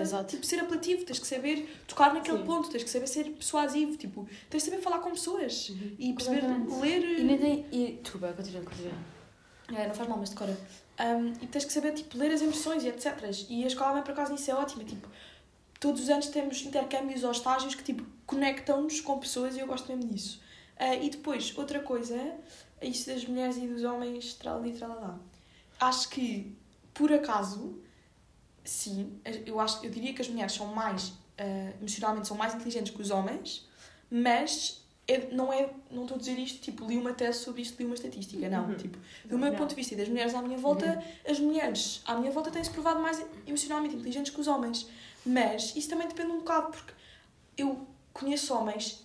Exato.
tipo, ser apelativo, tens que saber tocar naquele
Sim.
ponto, tens que saber ser persuasivo, tipo, tens de saber falar com pessoas e perceber ler.
E nem tem. E, desculpa, continua, continua.
É, não faz mal, mas decora. Um, e tens que saber tipo, ler as emoções e etc. E a escola, bem por acaso, nisso é ótima. Tipo, todos os anos temos intercâmbios ou estágios que tipo, conectam-nos com pessoas e eu gosto mesmo disso. Ah, e depois, outra coisa, isso das mulheres e dos homens, tralali, tralalá. Acho que, por acaso, sim, eu, acho, eu diria que as mulheres são mais, ah, emocionalmente, são mais inteligentes que os homens, mas é, não é, não estou a dizer isto, tipo, li uma tese sobre isto, li uma estatística, não.
Uhum.
Tipo, do meu
Não.
ponto de vista e das mulheres à minha volta, as mulheres à minha volta têm-se provado mais emocionalmente inteligentes que os homens. Mas isso também depende um bocado, porque eu conheço homens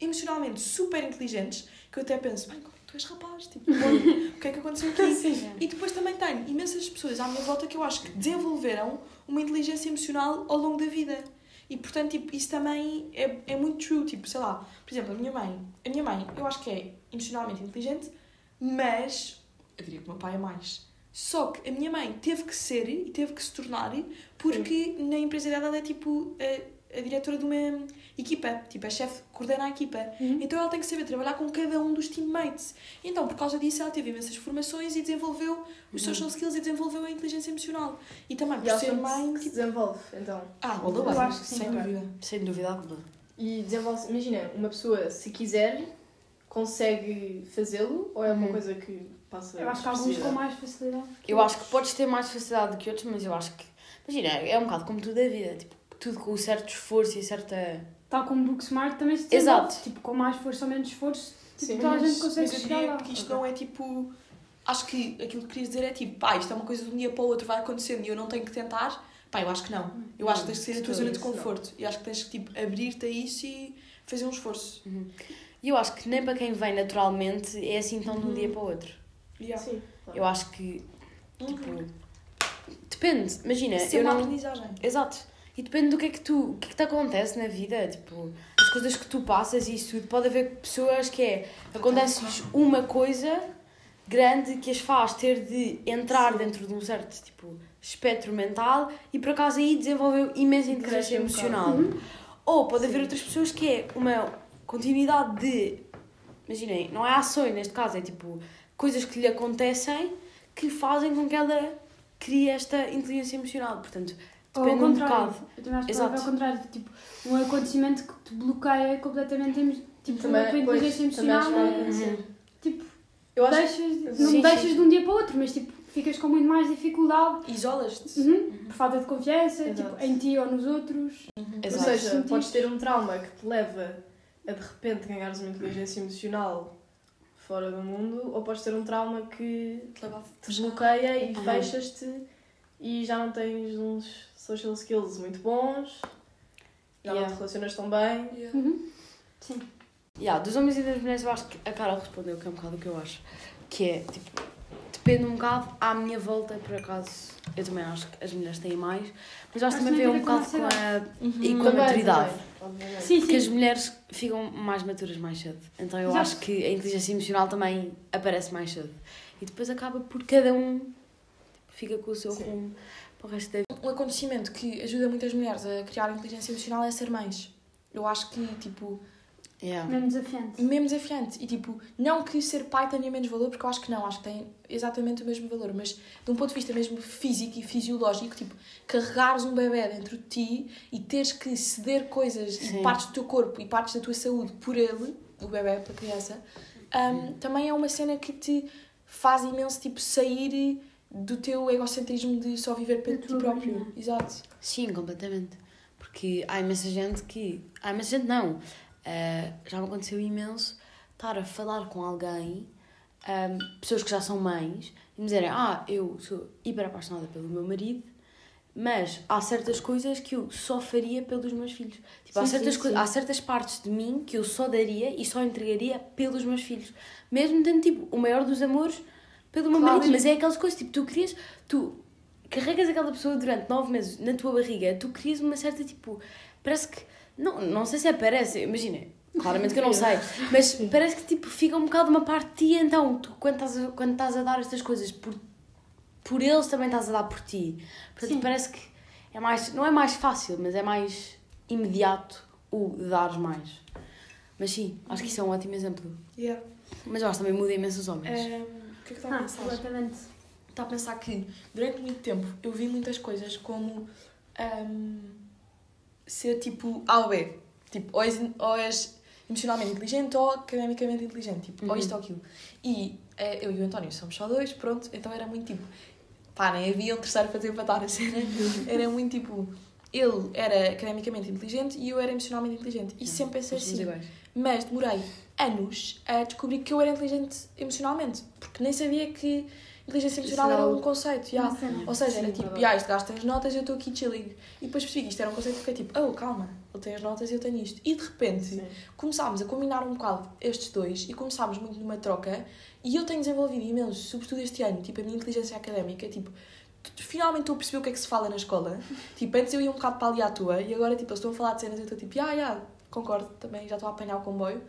emocionalmente super inteligentes que eu até penso, bem, como tu és rapaz? Tipo, o que é que aconteceu aqui? (laughs)
Sim.
E depois também tenho imensas pessoas à minha volta que eu acho que desenvolveram uma inteligência emocional ao longo da vida. E portanto, tipo, isso também é, é muito true. Tipo, sei lá, por exemplo, a minha mãe, a minha mãe, eu acho que é emocionalmente inteligente, mas eu diria que o meu pai é mais. Só que a minha mãe teve que ser e teve que se tornar porque na empresa dela ela é tipo a, a diretora de uma equipa, tipo a chefe coordena a equipa.
Uhum.
Então ela tem que saber trabalhar com cada um dos teammates. Então, por causa disso, ela teve imensas formações e desenvolveu os social skills e desenvolveu a inteligência emocional. E também
E
por
acham
ser mãe, tipo.
desenvolve, então.
Ah, the
Eu acho que sim,
sem dúvida.
Sem dúvida alguma.
E desenvolve imagina, uma pessoa, se quiser, consegue fazê-lo ou é uma
Uhum.
coisa que passa
Eu acho que alguns com mais facilidade.
Eu acho que podes ter mais facilidade do que outros, mas eu acho que. Imagina, é um bocado como tudo a vida. Tipo, tudo com certo esforço e certa.
Tal como o Booksmart também se desenvolve.
Exato.
Tipo, com mais força ou menos esforço, tipo,
Sim,
toda a gente consegue
mas
chegar lá.
que isto não é tipo. Acho que aquilo que querias dizer é tipo, pá, isto é uma coisa de um dia para o outro vai acontecendo e eu não tenho que tentar. Pá, eu acho que não. Eu acho que tens que sair da tua zona de conforto. E acho que tens que tipo, abrir-te a isso e fazer um esforço.
E eu acho que nem para quem vem naturalmente é assim tão de um
Uhum.
dia para o outro.
Yeah.
Sim.
Eu acho que.
Uhum.
Tipo. Depende. Imagina,
Isso é
eu
uma
não.
aprendizagem.
Exato. E depende do que é que tu, o que é que te acontece na vida, tipo, as coisas que tu passas e isso tudo. Pode haver pessoas que é, acontece uma coisa grande que as faz ter de entrar dentro de um certo, tipo, espectro mental e por acaso aí desenvolveu imensa inteligência emocional. Ou pode haver outras pessoas que é uma continuidade de, imaginem, não é ações neste caso, é tipo, coisas que lhe acontecem que fazem com que ela crie esta inteligência emocional. Portanto, depende um
contrário.
bocado.
Eu também acho que
Exato.
haver ao contrário. Tipo, um acontecimento que te bloqueia completamente em, tipo,
Também-
a tua
pois,
inteligência
também acho que
emocional. é-
acontecer.
Tipo,
Eu acho
deixas, não
Sim,
deixas
sim,
de um dia para o outro, mas tipo, ficas com muito mais dificuldade
Isolas-te.
uhum, por falta de confiança,
Exato.
tipo, em ti ou nos outros.
Ou
Exato.
seja, podes ter um trauma que te leva a de repente ganhares uma inteligência emocional fora do mundo, ou podes ter um trauma que
Te
te bloqueia e
Uhum.
fechas-te e já não tens uns social skills muito bons, já
Yeah.
não te relacionas tão bem.
Yeah.
Uhum. Sim.
Yeah, dos homens e das mulheres, eu acho que a Carol respondeu que é um bocado o que eu acho. Que é, tipo, depende um bocado à minha volta, por acaso. Eu também acho que as mulheres têm mais, mas eu acho que
Acho
também um
tem a
bocado com a.
Uhum.
E com a maturidade.
também.
Sim,
Porque as
sim.
mulheres ficam mais maturas mais cedo. Então eu
Exato.
acho que a inteligência emocional também aparece mais cedo. E depois acaba por cada um fica com o seu
Sim.
rumo para o resto da vida.
Um acontecimento que ajuda muitas mulheres a criar inteligência emocional é ser mães. Eu acho que, tipo,
Yeah.
Mesmo desafiante.
mesmo desafiante. E, tipo, não que ser pai tenha menos valor, porque eu acho que não, acho que tem exatamente o mesmo valor, mas de um ponto de vista mesmo físico e fisiológico, tipo, carregares um bebê dentro de ti e teres que ceder coisas
Sim.
e partes do teu corpo e partes da tua saúde por ele, o bebê, pela criança, um, também é uma cena que te faz imenso, tipo, sair do teu egocentrismo de só viver para ti próprio.
bolha.
Exato.
Sim, completamente. Porque há imensa gente que. Há imensa gente não. Ah, já me aconteceu imenso estar a falar com alguém, ahm, pessoas que já são mães, e me dizerem: Ah, eu sou hiper apaixonada pelo meu marido, mas há certas coisas que eu só faria pelos meus filhos. Tipo, há,
Sim,
certas
sim, sim.
há certas partes de mim que eu só daria e só entregaria pelos meus filhos. Mesmo tendo tipo o maior dos amores pelo meu
Claro.
marido. Mas é aquelas coisas, tipo, tu querias. Tu carregas aquela pessoa durante nove meses na tua barriga, tu crias uma certa tipo. Parece que. Não, não sei se é parece, imagina. Claramente que eu não sei, (laughs) mas parece que tipo fica um bocado uma parte de ti, então tu quando estás a, quando estás a dar estas coisas por, por eles também estás a dar por ti. Portanto,
Sim.
parece que é mais, não é mais fácil, mas é mais imediato o dar mais. Mas sim, acho que isso é um ótimo exemplo.
Yeah.
Mas eu acho que também muda imenso os homens.
Um, que é que estava a
Ah,
pensar?
completamente.
Estava a pensar que durante muito tempo eu vi muitas coisas como ahm, ser tipo A ou B. Tipo, ou és, ou és emocionalmente inteligente ou academicamente inteligente. Tipo, ou
Uhum.
isto ou aquilo. E eh, eu e o António somos só dois, pronto. Então era muito tipo. Pá, nem havia um terceiro para ter empatar a cena. Era muito tipo. Ele era academicamente inteligente e eu era emocionalmente inteligente. E sempre pensei assim.
iguais.
Mas demorei anos a descobrir que eu era inteligente emocionalmente. Porque nem sabia que inteligência emocional
era
um conceito.
cena.
Ou seja, era tipo, ah, este gajo tem as notas e eu estou aqui chilling. E depois percebi que isto era um conceito e fiquei tipo, oh, calma, ele tem as notas e eu tenho isto. E de repente
Sim.
começámos a combinar um bocado estes dois e começámos muito numa troca. E eu tenho desenvolvido imenso, sobretudo este ano, tipo, a minha inteligência académica, tipo, finalmente estou a perceber o que é que se fala na escola. (laughs) Tipo, antes eu ia um bocado para ali à tua e agora, tipo, eles estão a falar de cenas e eu estou tipo, ah, yeah, concordo também, já estou a apanhar o comboio.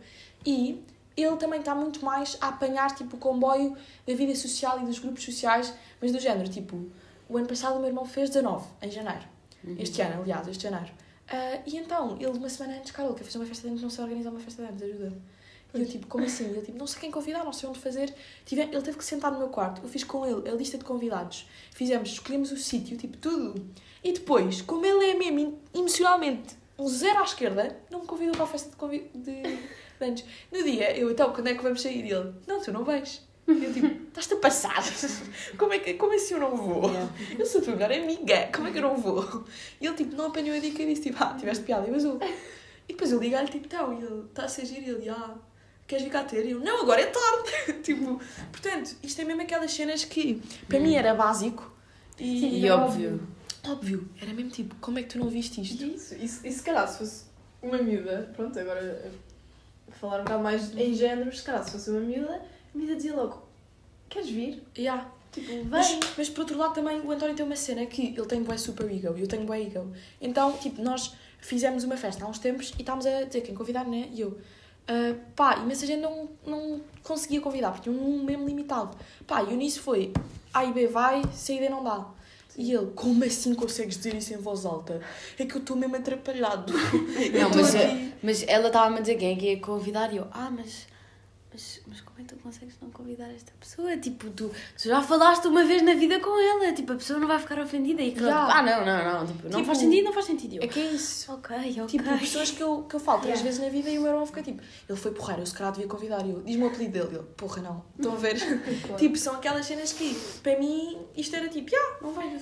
E ele também está muito mais a apanhar, tipo, o comboio da vida social e dos grupos sociais, mas do género, tipo, o ano passado o meu irmão fez 19, em janeiro. Este ano, aliás, este janeiro. Ah, e então, ele, uma semana antes, Carol, quer fazer uma festa de anos, não sei organizar uma festa de anos, ajuda. E eu, tipo, como assim? Ele, tipo, não sei quem convidar, não sei onde fazer. Tive, ele teve que sentar no meu quarto. Eu fiz com ele a lista de convidados. Fizemos, escolhemos o sítio, tipo, tudo. E depois, como ele é mesmo em- emocionalmente um zero à esquerda, não me convidou para a festa de, convi de, (laughs) de anos. No dia, eu, então, quando é que vamos sair? E ele, não, tu não vais. E eu, tipo, estás-te a passar? (laughs) Como, é que, como assim eu não vou? Eu sou a tua melhor amiga, como é que eu não vou? E ele, tipo, não apanhou a dica e disse, tipo, ah, tiveste piada e vazou. E depois eu ligo-lhe, tipo, então, e ele, está a ser giro, e ele, ah, queres vir cá ter? E eu, não, agora é tarde. (laughs) tipo, portanto, isto é mesmo aquelas cenas que, para mim, era básico. E,
Sim,
E óbvio.
óbvio, era mesmo tipo, como é que tu não viste isto?
Isso, isso, e se calhar se fosse uma miúda, pronto, agora a falar um bocado mais em género, se calhar se fosse uma miúda, a miúda dizia logo, queres vir?
Yeah.
Tipo,
Mas,
vem.
mas por outro lado também o António tem uma cena que ele tem bué super ego e eu tenho bué ego. Então, tipo, nós fizemos uma festa há uns tempos e estávamos a dizer quem convidar, né? E eu, ah, pá, imensa gente não, não conseguia convidar porque tinha um mesmo limitado. Pá, e o nisso foi A e B vai, C e D não dá. E ele, como assim consegues dizer isso em voz alta? É que eu estou mesmo atrapalhado.
Não, mas, mas ela estava-me a dizer quem é que ia convidar e eu, ah, mas, mas, mas é que tu consegues não convidar esta pessoa? Tipo, tu, tu já falaste uma vez na vida com ela, tipo, a pessoa não vai ficar ofendida e que
Já.
ah, não, não, não, tipo, não
Tipo,
faz sentido, não faz sentido. Eu,
É que é isso.
ok, ok.
Tipo, pessoas que eu, que eu falo três
Yeah.
vezes na vida e o meu irmão fica tipo, ele foi porrar, eu se calhar devia convidar. E eu, diz-me o apelido dele. Ele, porra, não. Estão a ver? (laughs) tipo, são aquelas cenas que, para mim, isto era tipo, ah, não vai.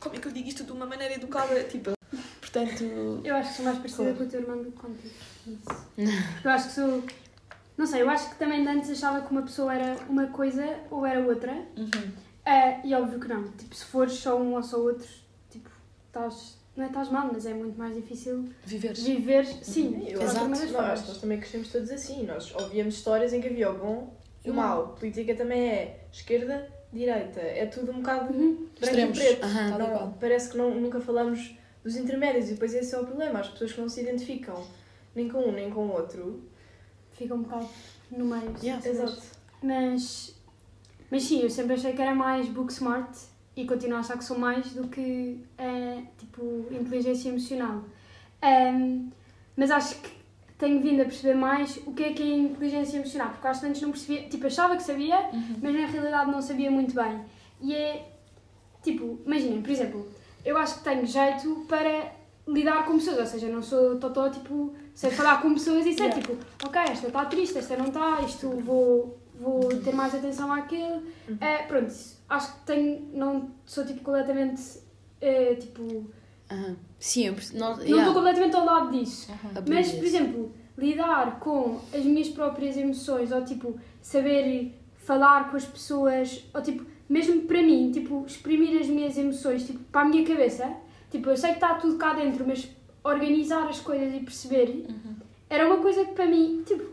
Como é que eu digo isto de uma maneira educada? Tipo, portanto,
Eu acho que sou mais parecida
Claro.
com o teu irmão do que contigo. (laughs) Isso. Eu acho que sou. Não sei, eu acho que também de antes achava que uma pessoa era uma coisa ou era outra.
uhum.
Ah, e óbvio que não. Tipo, se fores só um ou só outro, tipo, estás. Não é estás mal, mas é muito mais difícil
viveres.
viver. Sim,
Eu acho, que nós também crescemos todos assim. Nós ouvíamos histórias em que havia o bom e o
Hum.
mau. Política também é esquerda, direita. É tudo um bocado
Uhum.
branco
Extremos.
e preto.
E
Não, parece que não, nunca falamos dos intermédios e depois esse é o problema. As pessoas que não se identificam nem com um nem com o outro.
Fica um bocado no meio.
Yeah.
Exato.
Mas, mas sim, eu sempre achei que era mais book smart e continuo a achar que sou mais do que eh, tipo inteligência emocional. Ahm, mas acho que tenho vindo a perceber mais o que é que é inteligência emocional, porque acho que antes não percebia, tipo, achava que sabia,
Uhum.
mas na realidade não sabia muito bem. E é tipo, imaginem, por exemplo, eu acho que tenho jeito para lidar com pessoas, ou seja, não sou totó, tipo, sei falar com pessoas e sei,
Yeah.
tipo, ok, esta está triste, esta não está, isto vou, vou ter mais atenção àquilo. Eh, pronto, acho que tenho, não sou tipo completamente, eh, tipo,
Aham. Sim,
não
yeah,
estou completamente ao lado disso.
aprendi
Mas, por exemplo, lidar com as minhas próprias emoções, ou tipo, saber falar com as pessoas, ou tipo, mesmo para mim, tipo, exprimir as minhas emoções, tipo, para a minha cabeça, tipo, eu sei que está tudo cá dentro, mas organizar as coisas e perceber, era uma coisa que para mim, tipo,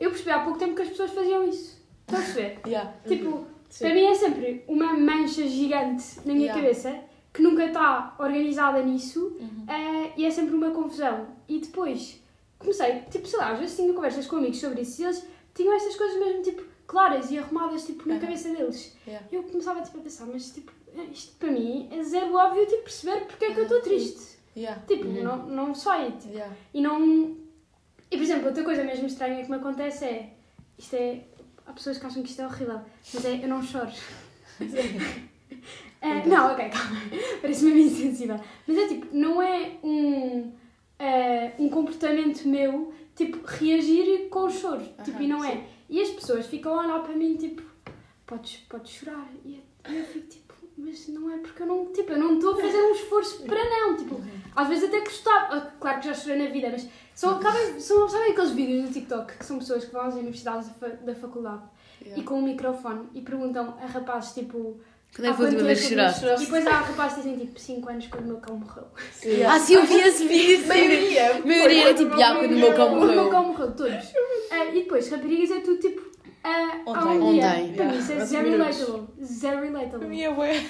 eu percebi há pouco tempo que as pessoas faziam isso. Estão a perceber? (laughs)
Yeah.
Tipo,
Sim.
para mim é sempre uma mancha gigante na minha
Yeah.
cabeça que nunca está organizada nisso
Uhum.
eh, e é sempre uma confusão. E depois comecei, tipo, sei lá, às vezes tinha conversas com amigos sobre isso e eles tinham estas coisas mesmo, tipo, claras e arrumadas, tipo, na
Uhum.
cabeça deles.
Yeah.
E eu começava, tipo, a pensar, mas, tipo, isto para mim é zero óbvio, tipo, perceber porque é que eu estou triste.
Yeah.
Tipo,
Uhum.
não, não sei, tipo,
Yeah.
e não. E por exemplo, outra coisa mesmo estranha que me acontece é. Isto é. Há pessoas que acham que isto é horrível, mas é eu não choro. (laughs) É, não, ok, calma. (laughs) Parece-me mesmo insensível. Mas é tipo, não é um, é, um comportamento meu, tipo, reagir com o choro. tipo, e não é. E as pessoas ficam a olhar para mim, tipo, podes, podes chorar. E eu fico tipo, mas não é porque eu não, tipo, eu não estou a fazer um esforço para não. Tipo, às vezes até gostava. ah, Claro que já chorei na vida, mas são, acabem, são, sabem aqueles vídeos do TikTok que são pessoas que vão às universidades da, fa- da faculdade
Yeah.
e com um microfone e perguntam a rapazes tipo.
Quando é
há
que foi a
quanto
última vez que choraste?
E depois há rapazes que dizem tipo 5 anos quando o meu cão morreu.
Sim.
Ah, sim, eu vi esse vídeo. (laughs)
Maioria.
A maioria era tipo, ah, quando o meu cão
O meu
morreu.
cão morreu, todos. (laughs) Ah, e depois, raparigas é tudo tipo. Há
Ontem.
um dia.
Ontem.
Para mim, isso é
Yeah.
zero relatable. Zero
Para
relatable.
mim é bué.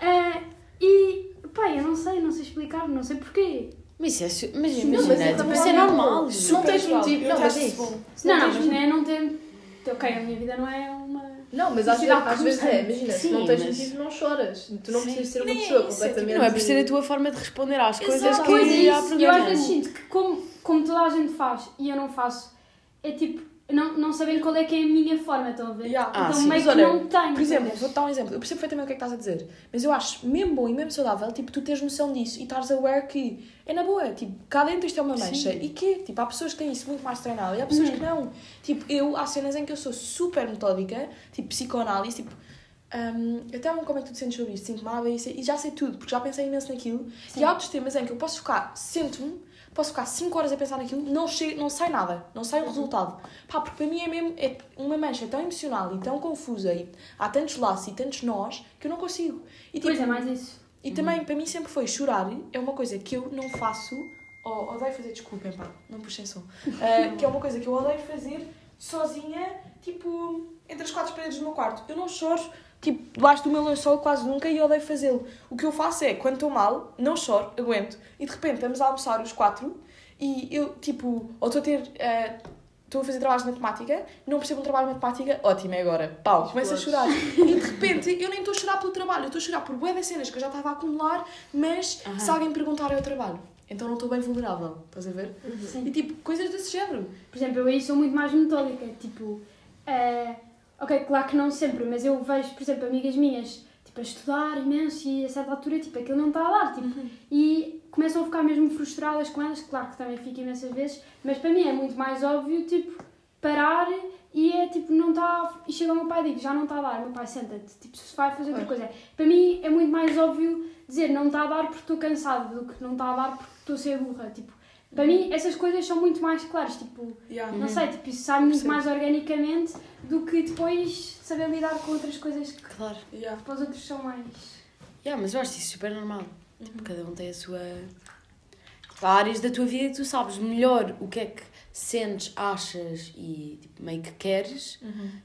Ah, e, pá, eu não sei, não sei explicar, não sei porquê.
Mas isso é, su- mas
não,
imagina,
mas é
tipo, é
normal. Se não tens motivo, não, mas é
isso
Não, mas não é não ter. Ok, a minha vida não é uma.
Não, mas às às vezes é, imagina, se não tens
mas-
motivo não choras. Tu não
Sim.
precisas ser uma
é
pessoa
tipo,
completamente...
Não é por ser a tua forma de responder às coisas
Exato.
que
Pois é
há
isso, eu às vezes sinto que como, como toda a gente faz e eu não faço, é tipo, não, não sabem qual é que é a minha forma, estão a ver?
Yeah.
Ah,
então
sim.
meio
Mas
que
olha,
não tenho.
Por exemplo, vou-te dar um exemplo. Eu percebo perfeitamente o que é que estás a dizer. Mas eu acho mesmo bom e mesmo saudável, tipo, tu teres noção disso e estares aware que é na boa. Tipo, cá dentro isto é uma mancha. E que, tipo, há pessoas que têm isso muito mais treinado e há pessoas
Uhum.
que não. Tipo, eu, há cenas em que eu sou super metódica, tipo, psicoanálise, tipo... hum, eu até como é que tu te sentes sobre isto, sinto-me e e já sei tudo, porque já pensei imenso naquilo. E há outros temas em que eu posso ficar, sento-me, posso ficar 5 horas a pensar naquilo, não, chego, não sai nada, não sai um resultado. Pá, porque para mim é mesmo é uma mancha tão emocional e tão confusa e há tantos laços e tantos nós que eu não consigo. E, tipo,
Pois é, mais isso.
e também para mim sempre foi chorar, é uma coisa que eu não faço, oh, odeio fazer, desculpem pá, não puxem som, Ah, (laughs) que é uma coisa que eu odeio fazer sozinha, tipo, entre as quatro paredes do meu quarto. Eu não choro tipo, debaixo do meu lençol quase nunca e odeio fazê-lo. O que eu faço é, quando estou mal, não choro, aguento, e de repente estamos a almoçar os quatro e eu, tipo, ou estou a ter. eh, Estou a fazer trabalhos de matemática, não percebo um trabalho de matemática, ótimo, é agora. Pau, começo a chorar. E de repente eu nem estou a chorar pelo trabalho, eu estou a chorar por bué das cenas que eu já estava a acumular, mas
Aham.
se alguém perguntar é o trabalho. Então não estou bem vulnerável, estás a ver?
Sim.
E tipo, coisas desse género.
Por exemplo, eu aí sou muito mais metódica. Tipo, eh, ok, claro que não sempre, mas eu vejo, por exemplo, amigas minhas tipo, a estudar imenso e a certa altura tipo, aquilo não está a dar. Tipo, E começam a ficar mesmo frustradas com elas, claro que também fico imensas vezes, mas para mim é muito mais óbvio tipo, parar e é tipo, não está. E chega o meu pai e digo, já não está a dar, meu pai, senta-te, tipo, se vai fazer outra coisa. Para mim é muito mais óbvio dizer não está a dar porque estou cansada do que não está a dar porque estou a ser burra. Tipo, para mim essas coisas são muito mais claras, tipo,
Yeah.
não sei, tipo, isso sai muito mais organicamente do que depois saber lidar com outras coisas que
Claro.
Yeah.
para os outros são mais.
Yeah, mas eu acho isso super normal. Tipo, cada um tem a sua. Há áreas da tua vida que tu sabes melhor o que é que sentes, achas e tipo, meio que queres.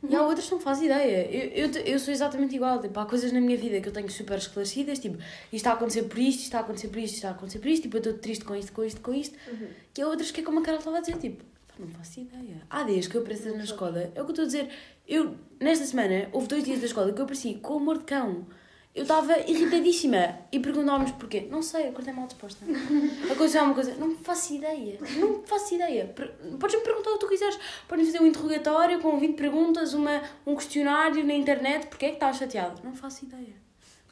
E há outras que não fazes ideia. Eu, eu, eu sou exatamente igual. Tipo, há coisas na minha vida que eu tenho super esclarecidas. Tipo, isto está a acontecer por isto, isto está a acontecer por isto, isto está a acontecer por isto. Tipo, eu estou triste com isto, com isto, com isto. E há outras que é como a Carol estava a dizer. Tipo, não faço ideia. Há dias que eu apareço na escola. É o que eu estou a dizer. Eu, nesta semana, houve dois dias da escola que eu apareci com humor de cão. Eu estava irritadíssima e perguntámos porquê. Não sei, acordei mal disposta. Aconteceu alguma coisa, não faço ideia. Não faço ideia. Podes-me perguntar o que tu quiseres. Podem fazer um interrogatório com 20 perguntas, uma, um questionário na internet. Porquê é que estás chateado? Não faço ideia.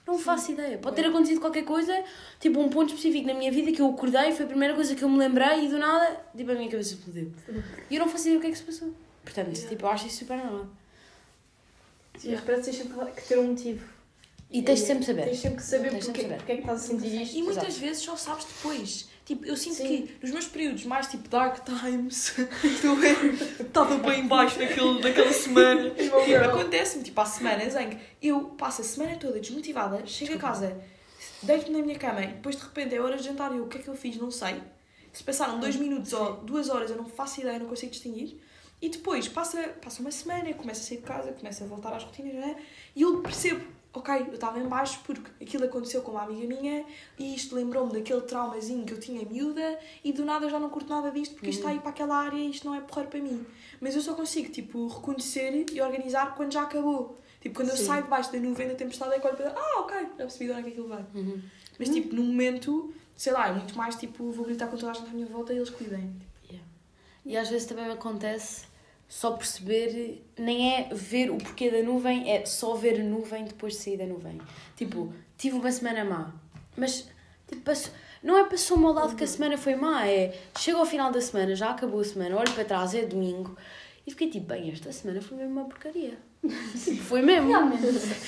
Não faço ideia. Pode ter acontecido qualquer coisa, tipo um ponto específico na minha vida que eu acordei, foi a primeira coisa que eu me lembrei e do nada, tipo, a minha cabeça explodiu. E eu não faço ideia o que é que se passou. Portanto, tipo, eu acho isso super normal.
Mas parece que tens sempre que ter um motivo.
E tens de sempre saber.
Tens sempre que saber
Tens sempre
porque,
saber.
porque é que estás a sentir isto.
E muitas
Exato.
vezes só sabes depois. Tipo, eu sinto
Sim.
que nos meus períodos mais tipo dark times, estou a ver, estava bem em baixo naquele, naquela semana. (laughs) Tipo, Acontece-me, tipo, há semanas em que eu passo a semana toda desmotivada, chego a casa, deito-me na minha cama e depois de repente é hora de jantar e eu o que é que eu fiz? Não sei. Se passaram dois minutos ou duas horas eu não faço ideia, não consigo distinguir. E depois passa, passa uma semana, eu começo a sair de casa, começo a voltar às rotinas, né? e eu percebo, ok, eu estava em baixo porque aquilo aconteceu com uma amiga minha e isto lembrou-me daquele traumazinho que eu tinha miúda e do nada eu já não curto nada disto porque isto está aí para aquela área e isto não é porreiro para mim. Mas eu só consigo, tipo, reconhecer e organizar quando já acabou. Tipo, quando eu
Sim.
saio debaixo da nuvem da tempestade é olho para ah, ok, já percebi de onde é que aquilo vai.
Uhum.
Mas, tipo, no momento, sei lá, é muito mais, tipo, vou gritar com toda a gente à minha volta e eles cuidem.
E às vezes também me acontece só perceber, nem é ver o porquê da nuvem, é só ver a nuvem depois de sair da nuvem. Tipo, tive uma semana má, mas tipo, passo- não é passou mal lado que a semana foi má, é chego ao final da semana, já acabou a semana, olho para trás, é domingo, e fiquei tipo, bem, esta semana foi mesmo uma porcaria. (laughs) Tipo, foi mesmo.
Realmente.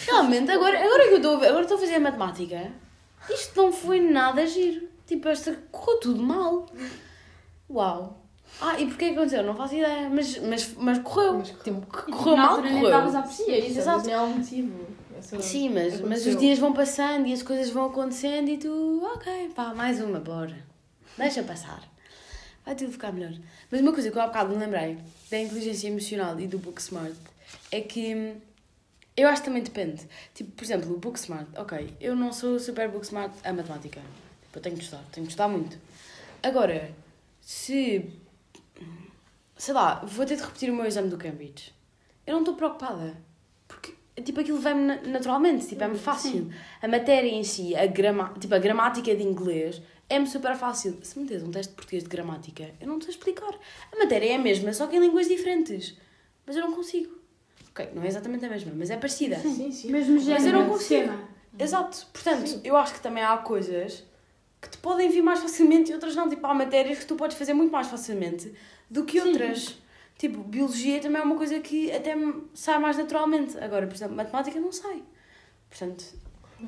Realmente, agora, agora que eu estou agora estou a fazer a matemática, isto não foi nada giro. Tipo, esta correu tudo mal. Uau. Ah, e porquê que aconteceu? Não faço ideia, mas, mas, mas correu.
Mas correu.
Tipo, correu mal, correu.
estavas a apreciar.
é isso,
Exato.
nem há um motivo. Essa-
Sim, mas, mas os dias vão passando e as coisas vão acontecendo e tu, ok, pá, mais uma, bora. Deixa passar. Vai tudo ficar melhor. Mas uma coisa que eu há bocado me lembrei da inteligência emocional e do Book Smart é que hum, eu acho que também depende. Tipo, por exemplo, o Book Smart, ok, eu não sou super Book Smart a matemática. Tipo, eu tenho que estudar, tenho que estudar muito. Agora, se, sei lá, vou ter de repetir o meu exame do Cambridge, eu não estou preocupada. Porque, tipo, aquilo vem-me na- naturalmente, tipo, é-me fácil. A matéria em si, a, grama, tipo, a gramática de inglês, é-me super fácil. Se me des um teste de português de gramática, eu não te sei explicar. A matéria é a mesma, só que em línguas diferentes. Mas eu não consigo. Ok, não é exatamente a mesma, mas é parecida.
Sim, sim.
Mesmo
Mas eu
género
não consigo. Exato. Portanto, eu acho que também há coisas que te podem vir mais facilmente e outras não. Tipo, há matérias que tu podes fazer muito mais facilmente do que
Sim.
outras. Tipo, biologia também é uma coisa que até sai mais naturalmente. Agora, por exemplo, matemática não sai. Portanto,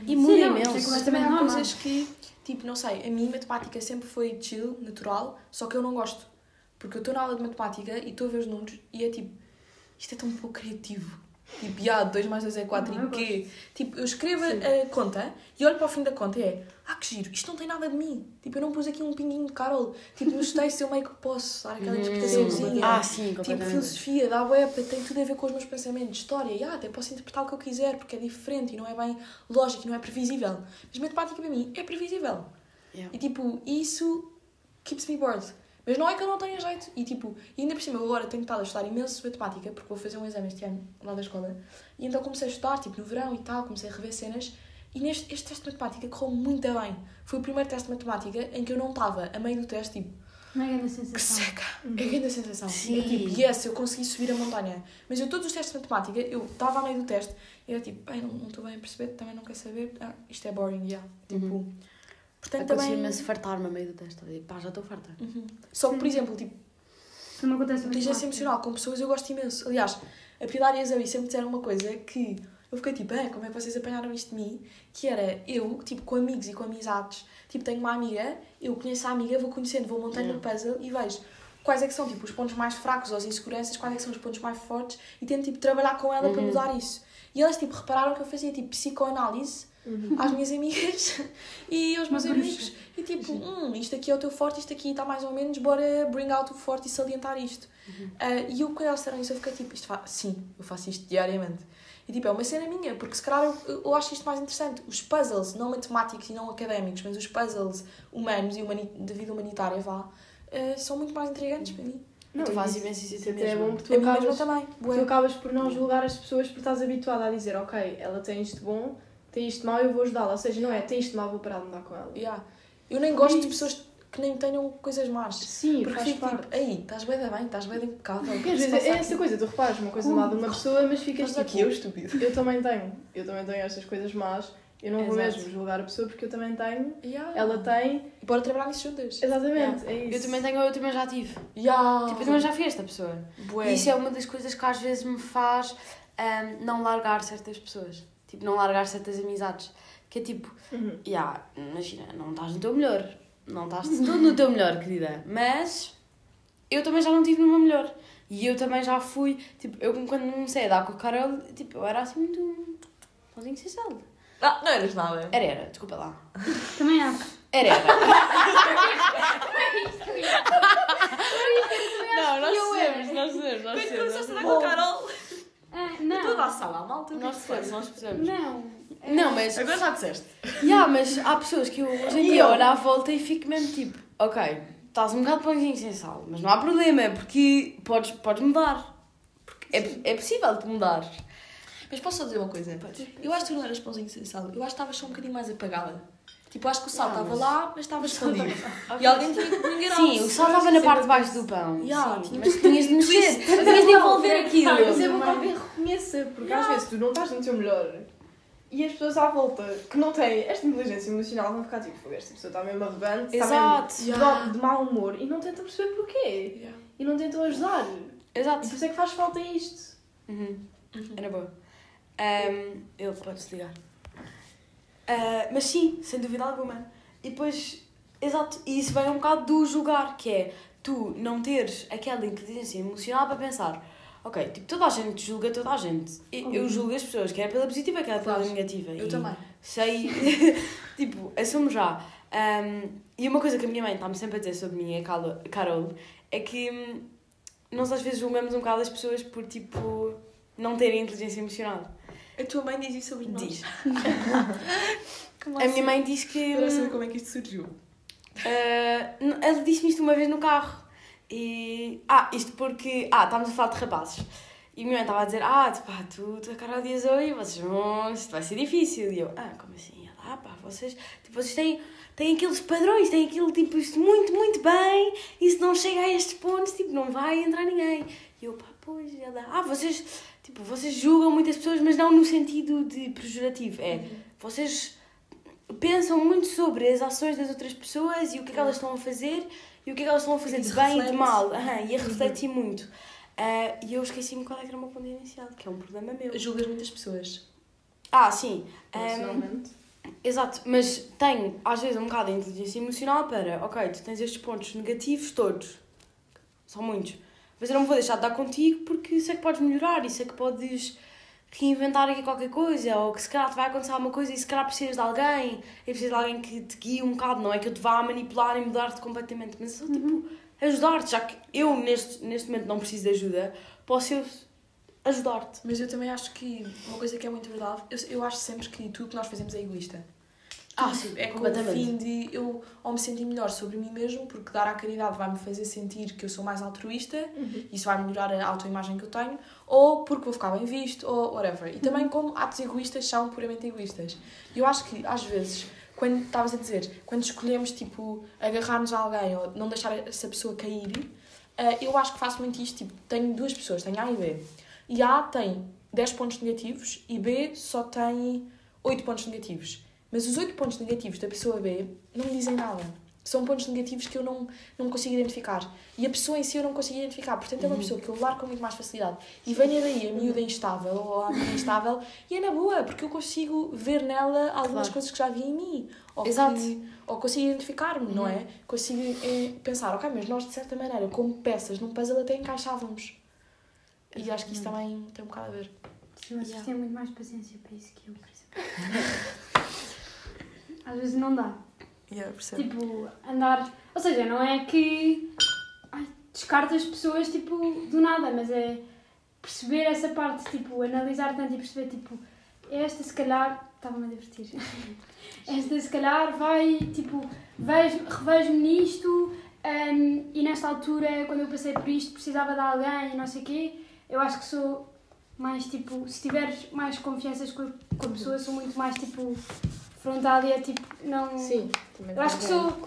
e
Sim,
muda imenso.
é
Mas também há
normal.
coisas que, tipo, não sei, a mim matemática sempre foi chill, natural, só que eu não gosto. Porque eu estou na aula de matemática e estou a ver os números e é tipo, isto é tão pouco criativo. Tipo, já, 2 mais 2 é 4
Não,
e
eu
quê? Tipo, eu escrevo
Sim.
a conta e olho para o fim da conta e é ah, que giro, isto não tem nada de mim. Tipo, eu não pus aqui um pinguinho de Carol. Tipo, nos textos eu meio que posso dar aquela
Uhum.
interpretaçãozinha.
Ah, sim,
Tipo, filosofia da web tem tudo a ver com os meus pensamentos. História, e, ah, até posso interpretar o que eu quiser porque é diferente e não é bem lógico e não é previsível. Mas matemática para mim é previsível.
Yeah.
E tipo, isso keeps me bored. Mas não é que eu não tenha jeito. E tipo, e ainda por cima, eu agora tenho estado a estudar imenso matemática porque vou fazer um exame este ano lá da escola. E então comecei a estudar, tipo, no verão e tal, comecei a rever cenas. E neste este teste de matemática correu muito bem. Foi o primeiro teste de matemática em que eu não estava, a meio do teste, tipo,
Não é grande
que
sensação.
seca! É grande sensação.
Sim.
É tipo, yes, eu consegui subir a montanha. Mas eu, todos os testes de matemática, eu estava a meio do teste e era tipo, bem, não estou bem a perceber, também não quero saber. Ah, isto é boring, yeah. Tipo,
Uhum.
Portanto
Aconteceu
também...
fartar-me a meio do teste. Eu digo, pá, já estou farta.
Uhum. Só que, por exemplo, tipo,
não acontece muito
inteligência emocional com pessoas eu gosto imenso. Aliás, a Pilar e a Zoe sempre disseram uma coisa que eu fiquei tipo, ah, como é que vocês apanharam isto de mim? Que era eu, tipo, com amigos e com amizades, tipo, tenho uma amiga, eu conheço a amiga, vou conhecendo, vou montando um puzzle e vejo quais é que são, tipo, os pontos mais fracos ou as inseguranças, quais é que são os pontos mais fortes e tento, tipo, trabalhar com ela para
Uhum.
mudar isso. E elas, tipo, repararam que eu fazia, tipo, psicoanálise às minhas amigas (laughs) e aos meus
Uma bruxa.
amigos. E tipo, hum, isto aqui é o teu forte, isto aqui está mais ou menos, bora bring out o forte e salientar isto. Ah, e eu, quando elas disseram isso, eu fiquei tipo, isto fa... sim, eu faço isto diariamente. E tipo, é uma cena minha, porque se calhar eu, eu acho isto mais interessante. Os puzzles, não matemáticos e não académicos, mas os puzzles humanos e humani... da vida humanitária, vá, ah, são muito mais intrigantes para mim.
Não,
tu fazes imenso isso a
até é
mesma.
bom
A
tu
mesma
acabas,
também.
tu acabas por não julgar as pessoas porque estás habituada a dizer, ok, ela tem isto bom, tem isto mau, eu vou ajudá-la. Ou seja, não é, tem isto mau, vou parar de andar com ela.
Yeah. Eu nem gosto de pessoas que nem tenham coisas más.
Sim,
Porque
faz
fico
parte.
tipo, aí, estás bem da bem, estás bem impecável. o que
Porque às vezes é essa
aqui?
coisa, tu reparas uma coisa má de uma pessoa, mas ficas tipo,
aqui, eu estúpido.
eu também tenho, eu também tenho estas coisas más, eu não vou
Exato.
mesmo julgar a pessoa porque eu também tenho,
Yeah.
ela tem,
E bora trabalhar nisso juntas.
exatamente, é isso.
Eu também tenho, eu também já tive.
Yeah.
Tipo, eu também já fui esta pessoa.
Bué.
E isso é uma das coisas que às vezes me faz ahm, não largar certas pessoas. Tipo, não largar certas amizades. Que é tipo,
Uhum.
yeah, imagina, não estás no teu melhor. Não estás todo no teu melhor, querida. Mas eu também já não estive no meu melhor. E eu também já fui, tipo, eu quando comecei a dar com a Carol, tipo, eu era assim muito. Pãozinho sem sal.
Ah, não eras nada.
Era, era, desculpa lá.
Também acho.
Era, era. (laughs) Não, nós
Eu
sabemos, nós sabemos, nós
Quando
sabemos.
começaste a dar com a Carol,
Ah,
toda a
não.
sala, a malta, é
Nós
passa?
nós percebemos.
Não.
Não, mas.
Agora já disseste.
Yeah, mas há pessoas que eu hoje em
E
dia
eu?
olho à volta e fico mesmo tipo, ok, estás um bocado pãozinho sem sal, mas não há problema, porque podes, podes mudar. Porque é, é possível tu mudar.
Mas posso só dizer uma coisa? Eu acho que tu não eras pãozinho sem sal. Eu acho que estavas só um bocadinho mais apagada. Tipo, acho que o sal estava
mas-
lá, mas estava escondido. E alguém tinha que brincar
Sim, o sal estava na parte de baixo do pão.
Yeah,
sim,
tinha-
mas tinhas de mexer, (laughs) tinhas
é
de envolver
Mas é
aquilo.
bom que alguém reconheça, porque às vezes tu não estás no teu melhor e as pessoas à volta que não têm esta inteligência emocional vão ficar tipo, "Fogo, esta pessoa está mesmo arrogante,
Exato.
está mesmo
Yeah.
de, mau humor e não tentam perceber porquê.
Yeah.
E não tentam ajudar. E
Exato.
por isso é que faz falta isto.
Uhum. Era boa. Ahm, ele pode desligar. Ah, mas sim, sem dúvida alguma. E depois, exato, e isso vem um bocado do julgar, que é tu não teres aquela inteligência emocional para pensar, ok, tipo, toda a gente julga toda a gente. E- Eu julgo as pessoas, quer pela positiva, quer pela
Claro.
negativa.
Eu
E
também.
Sei, (laughs) tipo, assumo já. Ahm, e uma coisa que a minha mãe está-me sempre a dizer sobre mim, a Carol, é que hum, nós às vezes julgamos um bocado as pessoas por, tipo, não terem inteligência emocional.
A tua mãe diz isso sobre nós.
Diz. (laughs)
Como
A minha mãe diz que.
Quero saber como é que isto surgiu.
n- ela disse-me isto uma vez no carro. E. Ah, isto porque. Ah, estávamos a falar de rapazes. E a minha mãe estava a dizer: Ah, tu, pá, tu, tu a Carol Dias Oi, vocês vão. Isto vai ser difícil. E eu: Ah, como assim? E Ela, ah, pá, vocês. Tipo, vocês têm, têm aqueles padrões, têm aquilo, tipo, isto muito, muito bem. E se não chega a estes pontos, tipo, não vai entrar ninguém. E eu, pá, pois. E ela: Ah, vocês. Tipo, vocês julgam muitas pessoas, mas não no sentido de pejorativo. É. Vocês pensam muito sobre as ações das outras pessoas e o que é que elas estão a fazer e o que é que elas estão a fazer de bem e de
reflete.
mal. Aham, e a refletir muito. Ah, e eu esqueci-me qual é que era o meu ponto inicial, que é um problema meu.
Julgas muitas pessoas.
Ah, sim.
É,
Ahm,
Emocionalmente.
exato, mas tenho às vezes um bocado de inteligência emocional para, ok, tu tens estes pontos negativos todos, são muitos, mas eu não me vou deixar de dar contigo porque sei que podes melhorar e sei que podes que inventar aqui qualquer coisa, ou que se calhar te vai acontecer alguma coisa e se calhar precisas de alguém, e precisas de alguém que te guie um bocado, não é que eu te vá manipular e mudar-te completamente, mas é só tipo ajudar-te, já que eu neste, neste momento não preciso de ajuda, posso eu ajudar-te.
Mas eu também acho que uma coisa que é muito verdade, eu, eu acho sempre que tudo que nós fazemos é egoísta.
Ah, sim,
É com o fim de eu ou me sentir melhor sobre mim mesmo, porque dar à caridade vai-me fazer sentir que eu sou mais altruísta, isso vai melhorar a autoimagem que eu tenho, ou porque vou ficar bem visto, ou whatever. E também como atos egoístas são puramente egoístas. E eu acho que, às vezes, quando estavas a dizer, quando escolhemos, tipo, agarrar-nos a alguém ou não deixar essa pessoa cair, eh, eu acho que faço muito isto, tipo, tenho duas pessoas, tenho A e B. E A tem 10 pontos negativos e B só tem 8 pontos negativos. Mas os 8 pontos negativos da pessoa B não me dizem nada. São pontos negativos que eu não, não consigo identificar. E a pessoa em si eu não consigo identificar. Portanto, é uma pessoa que eu largo com muito mais facilidade. E venha daí a miúda instável ou a amiga instável e é na boa, porque eu consigo ver nela algumas
Claro.
coisas que já vi em mim. Ou
Exato.
Que, ou consigo identificar-me, não é? Consigo eh, pensar, ok, mas nós de certa maneira, como peças num puzzle, até encaixávamos. E acho que isso também tem um bocado a ver.
Sim, vocês
Yeah.
têm muito mais paciência para isso que eu, por exemplo. (laughs) Às vezes não dá.
Yeah, percebo.
Tipo, andar. Ou seja, não é que. Ai, descarta as pessoas, tipo, do nada, mas é perceber essa parte, tipo, analisar tanto e perceber, tipo, esta se calhar. Estava-me a divertir. (laughs) esta se calhar vai, tipo, vejo, revejo-me nisto hum, e nesta altura, quando eu passei por isto, precisava de alguém e não sei o quê. Eu acho que sou mais, tipo, se tiveres mais confianças com a, com a pessoa, sou muito mais, tipo, frontal e é tipo, não.
Sim, também
Eu acho que sou-.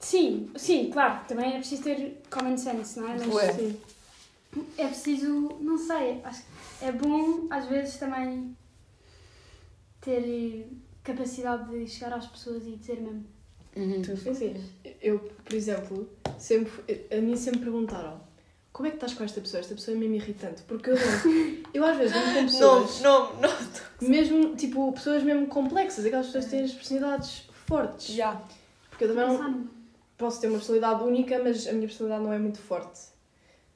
Sim, sim, claro, também é preciso ter common sense, não é? Mas
Ué.
Sim.
é preciso, não sei, acho que é bom às vezes também ter eh, capacidade de chegar às pessoas e dizer mesmo.
Uhum.
Sim, sim. Eu, por exemplo, sempre, a mim sempre perguntaram como é que estás com esta pessoa? Esta pessoa é mesmo irritante. Porque eu, (laughs) eu às vezes dou com pessoas,
Não, não, não.
mesmo, tipo, pessoas mesmo complexas, aquelas pessoas que têm as personalidades fortes.
Já.
Porque eu também não, posso ter uma personalidade única, mas a minha personalidade não é muito forte.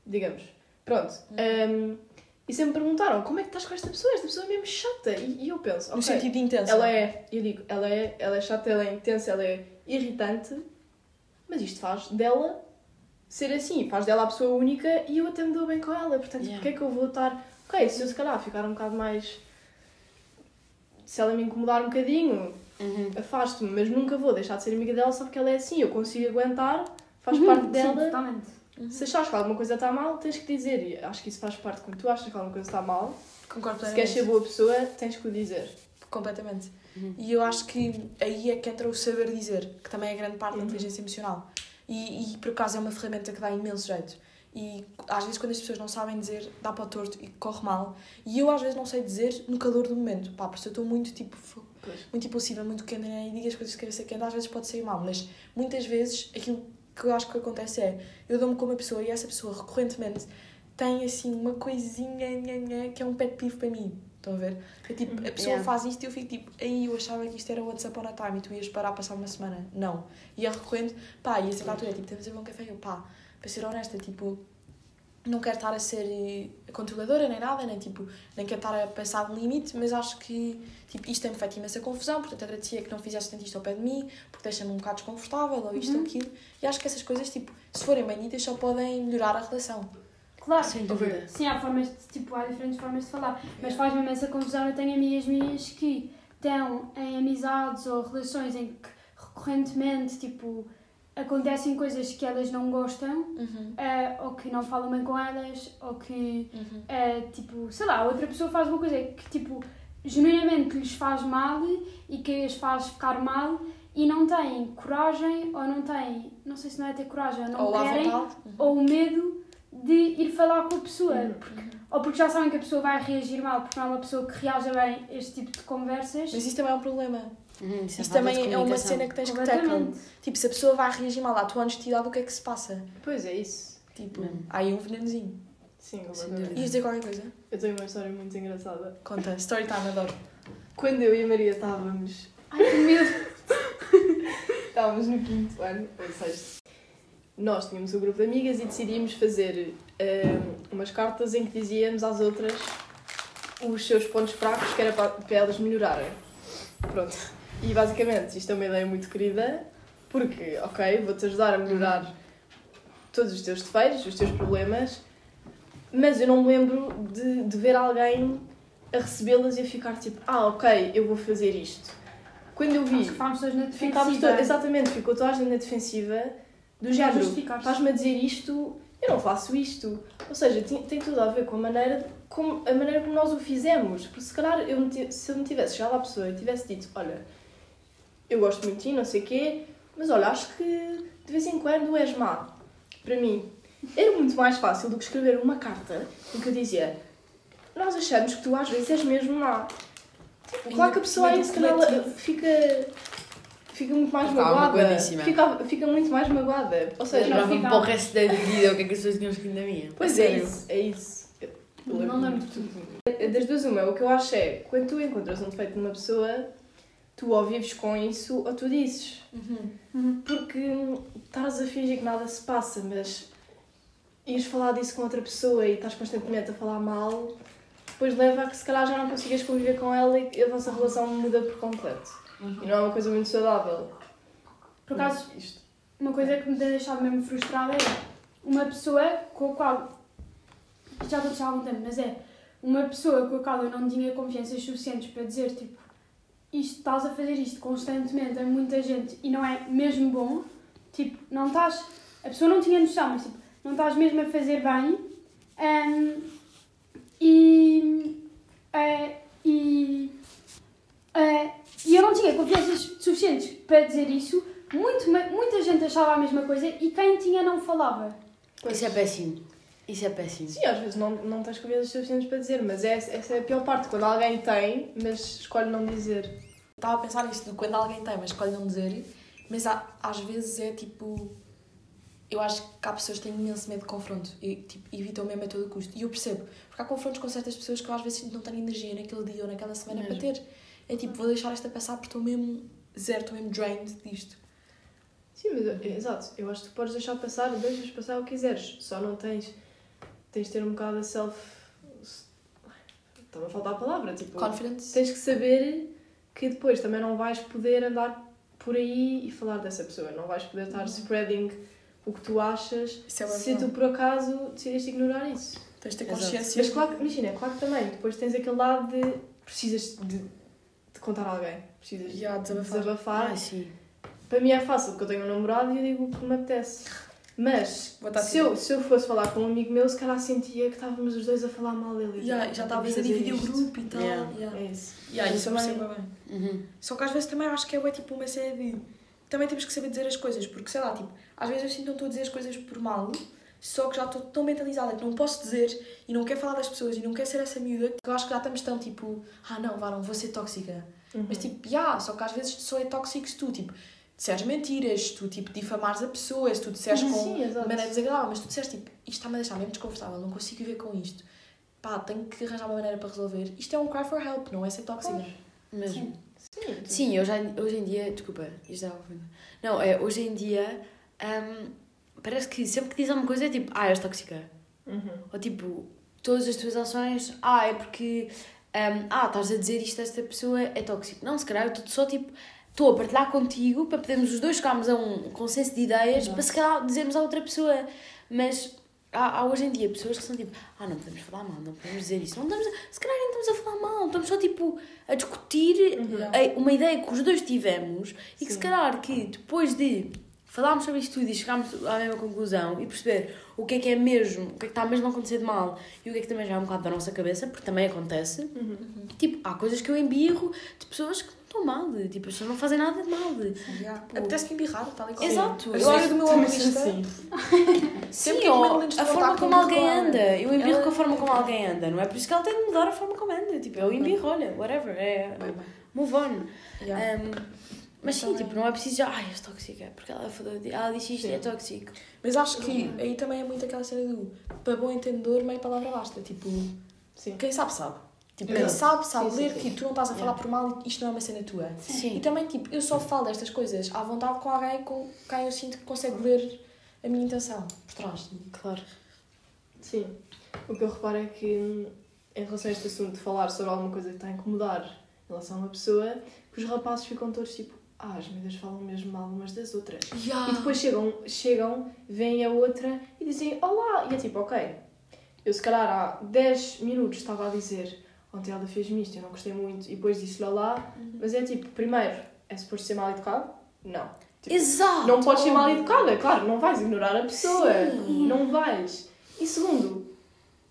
Digamos. Pronto. Um, e sempre me perguntaram como é que estás com esta pessoa? Esta pessoa é mesmo chata. E, e eu penso,
No
ok,
sentido de intensa.
ela é, eu digo, ela é, ela é chata, ela é intensa, ela é irritante, mas isto faz dela ser assim, faz dela a pessoa única e eu até me dou bem com ela. Portanto,
Yeah.
porque é que eu vou estar. Ok, se eu se calhar ficar um bocado mais. Se ela me incomodar um bocadinho,
Uhum.
afasto-me, mas nunca vou deixar de ser amiga dela só porque ela é assim. Eu consigo aguentar, faz
Uhum,
parte
sim,
dela.
totalmente.
Se achares que alguma coisa está mal, tens que dizer. E acho que isso faz parte. Quando tu achas que alguma coisa está mal,
Concordo
se queres ser boa pessoa, tens que o dizer.
Completamente.
Uhum.
E eu acho que aí é que entra o saber dizer, que também é grande parte da
Uhum.
inteligência emocional. E, e por acaso é uma ferramenta que dá imenso jeito. E às vezes quando as pessoas não sabem dizer, dá para o torto e corre mal. E eu às vezes não sei dizer no calor do momento. Pá, porque eu estou muito tipo
Pois.
muito impulsiva, muito quente né, e digo as coisas que quero ser quente, às vezes pode sair mal. Mas muitas vezes aquilo que eu acho que acontece é eu dou-me com uma pessoa e essa pessoa recorrentemente tem assim uma coisinha nha, nha, que é um pet peeve para mim. Estão a ver? É tipo, a pessoa
Yeah.
faz isto e eu fico tipo, aí eu achava que isto era What's Up on a Time e tu ias parar a passar uma semana. Não. E é recorrente, pá, e a certa altura é tipo, temos a beber um café e eu, pá, para ser honesta, tipo, não quero estar a ser eh, controladora nem nada, nem tipo, nem quero estar a passar de limite, mas acho que tipo, isto tem-me feito imensa confusão, portanto agradecia que não fizesse tanto isto ao pé de mim, porque deixa-me um bocado desconfortável, ou isto ou aquilo. E acho que essas coisas, tipo, se forem bem ditas, só podem melhorar a relação.
Claro,
Sem dúvida.
sim, há formas de, tipo, há diferentes formas de falar, mas faz-me imensa confusão. Eu tenho amigas minhas que estão em amizades ou relações em que recorrentemente, tipo, acontecem coisas que elas não gostam,
Uhum.
eh, ou que não falam bem com elas, ou que
Uhum.
é, tipo, sei lá, outra pessoa faz uma coisa que, tipo, genuinamente lhes faz mal e que as faz ficar mal e não têm coragem ou não têm, não sei se não é ter coragem ou não
Ou
querem, ou o medo de ir falar com a pessoa.
Uhum.
Porque, ou porque já sabem que a pessoa vai reagir mal, porque não é uma pessoa que reaja bem a este tipo de conversas.
Mas isso também é um problema.
Uhum,
Isso
de
também é uma cena que tens que tackle.
Completamente.
Tipo, se a pessoa vai reagir mal à tua honestidade, o que é que se passa?
Pois é isso.
Tipo,
Hum.
há aí um venenozinho.
Sim, completamente.
Ias dizer qualquer coisa?
Eu tenho uma história muito engraçada.
Conta. (laughs) Story time, adoro.
Quando eu e a Maria estávamos,
Ai, que medo. (laughs)
estávamos no quinto ano, ou sexto, nós tínhamos um grupo de amigas e decidimos fazer ahm, umas cartas em que dizíamos às outras os seus pontos fracos, que era para, para elas melhorarem. Pronto. E basicamente, isto é uma ideia muito querida, porque, ok, vou-te ajudar a melhorar todos os teus defeitos, os teus problemas, mas eu não me lembro de, de ver alguém a recebê-las e a ficar tipo, ah, ok, eu vou fazer isto. Quando eu vi,
Acho que ficámos todos na
ficámos
defensiva.
to- exatamente, ficou toda a gente na defensiva do género. Estás-me a dizer isto, eu não faço isto. Ou seja, tem, tem tudo a ver com a maneira, como, a maneira como nós o fizemos. Porque se calhar eu se eu me tivesse chegado à pessoa e tivesse dito, olha, eu gosto muito de ti, não sei o quê, mas olha, acho que de vez em quando és má. Para mim, era muito mais fácil do que escrever uma carta em que eu dizia, nós achamos que tu às vezes és mesmo má. Claro que a pessoa aí se calhar fica, fica muito mais
Ficava
magoada.
magoadíssima.
Fica, fica muito mais magoada. Ou seja,
Lembrava-me
ficava-
para o resto da vida o que é que as pessoas tinham escrito na minha.
Pois é isso, é isso. Eu
Não lembro de
tudo. Das duas, uma, o que eu acho é, quando tu encontras um defeito numa pessoa, tu ou vives com isso ou tu dizes. Porque hum, estás a fingir que nada se passa, mas ires falar disso com outra pessoa e estás constantemente a falar mal, depois leva a que se calhar já não consigas conviver com ela e que a vossa relação muda por completo. E não é uma coisa muito saudável.
Por acaso,
Isto.
uma coisa que me tem deixado mesmo frustrada é uma pessoa com a qual. Já estou a deixar há algum tempo, mas é uma pessoa com a qual eu não tinha confianças suficientes para dizer tipo isto estás a fazer isto constantemente a muita gente e não é mesmo bom, tipo, não estás. A pessoa não tinha noção, mas tipo, não estás mesmo a fazer bem. hum, e. eh, e. eu não tinha confianças suficientes para dizer isso. Muito, muita gente achava a mesma coisa e quem tinha não falava.
Isso é péssimo. Isso é péssimo.
Sim, às vezes não, não tens convidas suficientes para dizer, mas é, essa é a pior parte, quando alguém tem, mas escolhe não dizer.
Estava a pensar nisto de quando alguém tem, mas escolhe não dizer, mas há- às vezes é tipo. Eu acho que há pessoas que têm imenso medo de confronto e tipo, evitam mesmo a todo custo. E eu percebo, porque há confrontos com certas pessoas que eu às vezes não tenho energia naquele dia ou naquela semana
Mesmo.
para ter. É tipo, vou deixar esta passar porque estou mesmo zero, estou mesmo drained disto.
Sim, mas é, exato, eu acho que tu podes deixar passar, deixas passar o que quiseres, só não tens. Tens de ter um bocado de self. Estava a faltar a palavra, tipo.
Confidence.
Tens que saber que depois também não vais poder andar por aí e falar dessa pessoa, não vais poder estar spreading o que tu achas
é
se
verdade.
tu por acaso decidiste ignorar isso.
Tens de ter
Exato.
consciência.
Mas claro, que- imagina, claro que também, depois tens aquele lado de precisas de contar a alguém, precisas de
desabafar.
desabafar.
Ah, sim.
Para mim é fácil, porque eu tenho um namorado e eu digo o que me apetece. Mas se eu, se eu fosse falar com um amigo meu, se calhar sentia que estávamos os dois a falar mal dele. e
Já,
dizer,
já
"Não
estavas a dividir o
fazer isto."
grupo e tal.
Yeah.
yeah.
É isso.
Yeah, isso
também-
percebo bem.
Uhum.
Só que às vezes também acho que é tipo uma série de. Também temos que saber dizer as coisas, porque sei lá, tipo, às vezes eu sinto que não estou a dizer as coisas por mal, só que já estou tão mentalizada que não posso dizer e não quero falar das pessoas e não quero ser essa miúda que eu acho que já estamos tão tipo, ah não, vá, não vou ser tóxica.
Uhum.
Mas tipo, já, só que às vezes só é tóxico se tu, tipo, disseres mentiras, se tu, tipo, difamares a pessoa, se tu disseres com
Sim,
maneira desagradável, mas tu disseres tipo, isto está-me a deixar mesmo desconfortável, não consigo viver com isto. Pá, tenho que arranjar uma maneira para resolver. Isto é um cry for help, não é ser tóxica.
Mesmo.
Sim, tu-
Sim, hoje, em- hoje em dia, desculpa, isto a ofender. Não, é, hoje em dia, hum, parece que sempre que diz alguma coisa é tipo, ah, és tóxica.
Uhum.
Ou tipo, todas as tuas ações, ah, é porque, hum, ah, estás a dizer isto a esta pessoa é tóxico. Não, se calhar eu estou só tipo, estou a partilhar contigo para podermos os dois chegarmos a um consenso de ideias
Exato.
para se calhar dizermos a outra pessoa. Mas há, há hoje em dia pessoas que são tipo, ah, não podemos falar mal, não podemos dizer isso. Não estamos, a- se calhar nem estamos a falar mal, estamos só tipo a discutir
Uhum.
a- uma ideia que os dois tivemos e que se
Sim.
calhar que depois de falarmos sobre isto tudo e chegarmos à mesma conclusão e perceber o que é que é mesmo, o que é que está mesmo a acontecer de mal e o que é que também já é um bocado da nossa cabeça, porque também acontece,
Uhum.
tipo, há coisas que eu embirro de pessoas que não estão mal, de, tipo, as pessoas não fazem nada de mal. De,
Yeah.
Tipo-
Apetece-me embirrar, tal e qual.
Exato.
A
Eu
história do meu
sou assim.
Sim, (laughs) ou
as Madeleines
a forma como
com
alguém anda. Eu embirro
Ela-
com a forma como alguém anda, não é por isso que ela tem de mudar a forma como anda. Tipo, eu embirro, olha, whatever, é move on.
Yeah.
Um, mas sim, tipo, não é preciso já, ai, és tóxica, porque ela, falou, ela disse isto e é tóxico.
Mas acho que aí também é muito aquela cena do para bom entendedor, meia palavra basta. Tipo,
Sim.
quem sabe, sabe. Tipo, quem sabe, sabe
Sim, sim,
ler
sim.
que tu não estás a falar
Yeah.
por mal e isto não é uma cena tua. E
Sim,
também, tipo, eu só falo destas coisas à vontade com alguém com quem eu sinto que consegue ler a minha intenção por trás.
claro.
Sim. O que eu reparo é que em relação a este assunto de falar sobre alguma coisa que está a incomodar em relação a uma pessoa, que os rapazes ficam todos tipo, ah, as miúdas falam mesmo mal umas das outras.
Yeah.
E depois chegam, chegam, veem a outra e dizem olá. E é tipo, ok, eu se calhar há 10 minutos estava a dizer ontem ela fez-me isto, eu não gostei muito, e depois disse-lhe olá. Mas é tipo, primeiro, é suposto ser mal educado? Não. Tipo,
Exato!
não podes ser mal educada, claro, não vais ignorar a pessoa.
Sim.
Não vais. E segundo,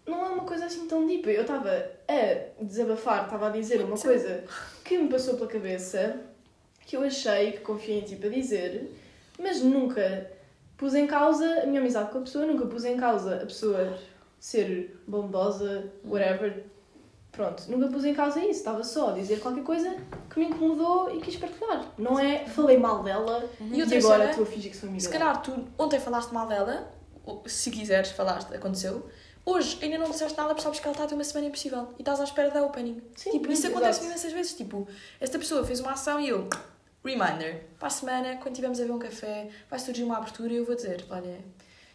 não é uma coisa assim tão deep. Eu estava a desabafar, estava a dizer uma coisa que me passou pela cabeça, que eu achei, que confiei em ti para dizer, mas nunca pus em causa a minha amizade com a pessoa, nunca pus em causa a pessoa ser bondosa, whatever. Pronto, nunca pus em causa isso, estava só a dizer qualquer coisa que me incomodou e quis partilhar. Não é falei mal dela
E
e,
outra
agora
cena,
estou a fingir que sou amiga
Se calhar tu ontem falaste mal dela, se quiseres falaste, aconteceu. Hoje ainda não disseste nada porque sabes que ela está a ter uma semana impossível e estás à espera da opening.
Sim,
tipo, isso
exato.
acontece imensas vezes. Tipo, esta pessoa fez uma ação e eu, reminder, para a semana, quando estivermos a ver um café, vai surgir uma abertura e eu vou dizer, olha,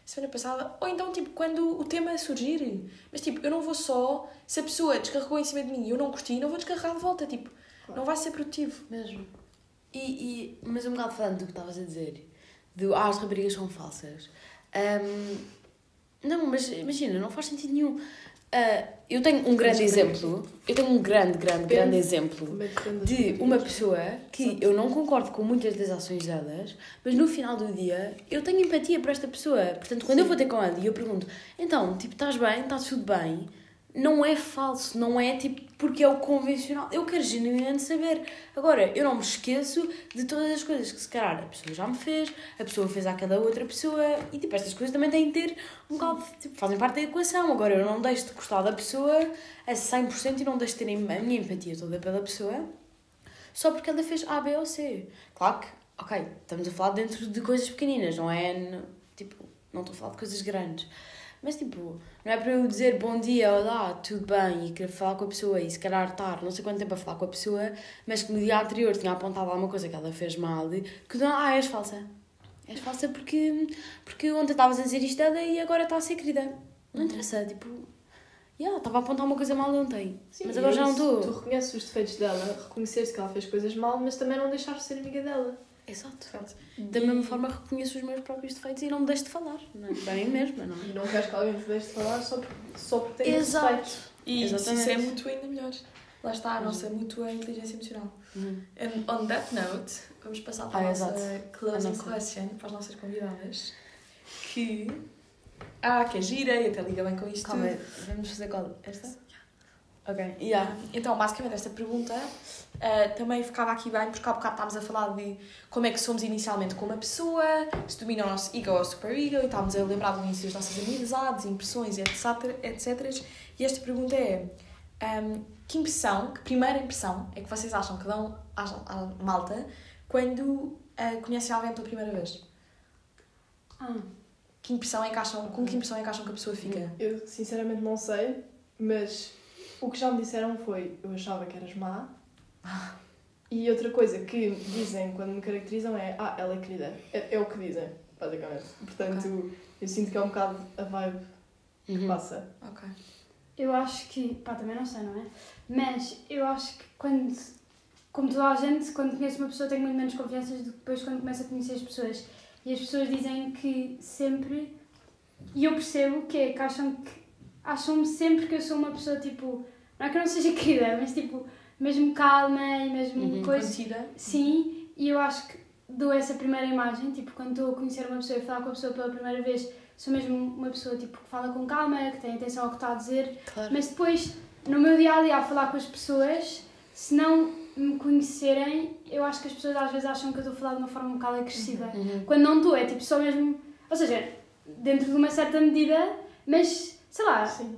semana passada, ou então tipo, quando o tema surgir. Mas tipo, eu não vou só, se a pessoa descarregou em cima de mim e eu não curti, não vou descarregar de volta. Tipo, não vai ser produtivo.
Mesmo. E, e, mas um bocado falando do que estavas a dizer, do ah, as raparigas são falsas. Ahm, não, mas imagina, não faz sentido nenhum. Ah, eu tenho um grande exemplo, eu tenho um grande, grande, grande exemplo de uma pessoa que eu não concordo com muitas das ações delas, mas no final do dia eu tenho empatia por esta pessoa. Portanto, quando eu vou ter com ela e eu pergunto, então, tipo, estás bem, está tudo bem, não é falso, não é tipo porque é o convencional. Eu quero genuinamente saber. Agora, eu não me esqueço de todas as coisas que se calhar a pessoa já me fez, a pessoa fez àquela outra pessoa e tipo, estas coisas também têm de ter um bocado, tipo, fazem parte da equação. Agora, eu não deixo de gostar da pessoa a 100% e não deixo de ter a minha empatia toda pela pessoa só porque ela fez A, B ou C. Claro que, ok, estamos a falar dentro de coisas pequeninas, não é? Tipo, não estou a falar de coisas grandes. Mas, tipo, não é para eu dizer bom dia, olá, tudo bem, e querer falar com a pessoa e se calhar estar não sei quanto tempo a falar com a pessoa, mas que no dia anterior tinha apontado alguma coisa que ela fez mal, que não, ah, és falsa. És falsa porque, porque ontem estavas a dizer isto dela e agora está a ser querida. Não interessa, tipo, yeah, estava a apontar uma coisa mal ontem,
Sim,
mas agora já não estou.
Tu reconheces os defeitos dela, reconheceres que ela fez coisas mal, mas também não deixares de ser amiga dela.
Exato. Da mesma forma reconheço os meus próprios defeitos e não me deixo de falar. Não é? Bem (laughs) mesmo, não é?
E não queres que alguém vos deixe de falar só porque, só porque tem
Exato.
defeitos.
E
Exatamente.
isso é muito ainda melhor. Lá está a nossa muito a inteligência emocional.
Uhum.
And on that note, vamos passar para
Ah,
a nossa
exato.
closing
A nossa.
question, para as nossas convidadas. Que. Ah, que é gira e até liga bem com isto.
Calma, vamos fazer qual? Esta? Ok. Yeah.
Então, basicamente, esta pergunta ah, também ficava aqui bem, porque há bocado estávamos a falar de como é que somos inicialmente com uma pessoa, se domina o nosso ego ou o super ego, e estávamos a lembrar do início das nossas amizades, impressões, etc, etc. E esta pergunta é: ahm, que impressão, que primeira impressão é que vocês acham que dão à, à malta quando ah, conhecem alguém pela primeira vez?
Ah,
Que impressão é que acham, com que impressão é que acham que a pessoa fica?
Eu sinceramente não sei, mas o que já me disseram foi eu achava que eras má. E outra coisa que dizem quando me caracterizam é ah, ela é querida. É, é o que dizem, basicamente. Portanto, eu sinto que é um bocado a vibe que
Uhum.
passa.
Ok.
eu acho que. Pá, também não sei, não é? Mas eu acho que quando. Como toda a gente, quando conheço uma pessoa, tenho muito menos confiança do que depois quando começo a conhecer as pessoas. E as pessoas dizem que sempre. E eu percebo que é que acham que. Acham-me sempre que eu sou uma pessoa tipo. Não é que eu não seja (laughs) querida, mas tipo. Mesmo calma e mesmo
Uhum.
coisa.
Contida?
Sim, e eu acho que dou essa primeira imagem, tipo, quando estou a conhecer uma pessoa e falar com a pessoa pela primeira vez, sou mesmo uma pessoa tipo, que fala com calma, que tem atenção ao que está a dizer,
Claro.
mas depois, no meu dia a dia, a falar com as pessoas, se não me conhecerem, eu acho que as pessoas às vezes acham que eu estou a falar de uma forma um bocado agressiva.
Uhum.
Quando não estou, é tipo só mesmo. Ou seja, dentro de uma certa medida, mas sei lá,
Sim.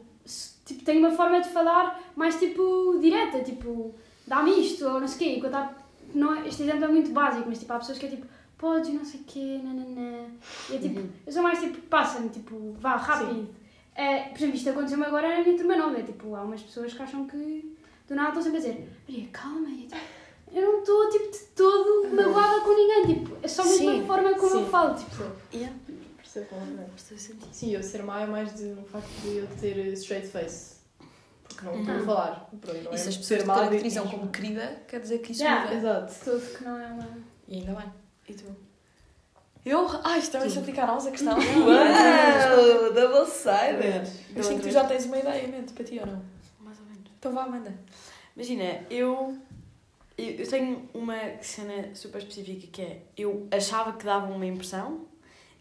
tipo, tenho uma forma de falar mais tipo direta, tipo, dá-me isto, ou não sei o quê. Enquanto há, não, é- este exemplo é muito básico, mas tipo, há pessoas que é tipo, podes, não sei o quê, nananã. E é tipo,
Uhum.
eu sou mais tipo, passa-me, tipo, vá, rápido. É, por exemplo, isto aconteceu-me agora na minha turma nova. É, tipo, há umas pessoas que acham que do nada estão sempre a dizer, Maria, calma, e, tipo, eu não estou tipo, de todo magoada com ninguém, tipo, é só mesmo a forma como eu
sim.
falo. Tipo,
Yeah.
Percebo completamente.
Estou a sentir.
Sim, eu ser má é mais de, no facto de eu ter straight face. Porque que não estou a falar. Pronto, não
E
é
se as
ser
pessoas te caracterizam como querida, quer dizer que isso
Yeah.
muda.
Exato.
Tudo que não é uma.
E ainda bem.
E tu?
Eu? Ai, isto também se aplicar a nós a questão. (laughs)
Uau,
double sided. Eu sinto que tu já tens uma ideia em mente para ti ou não?
Mais ou menos.
Então vá, manda.
Imagina, eu, eu eu tenho uma cena super específica que é eu achava que dava uma impressão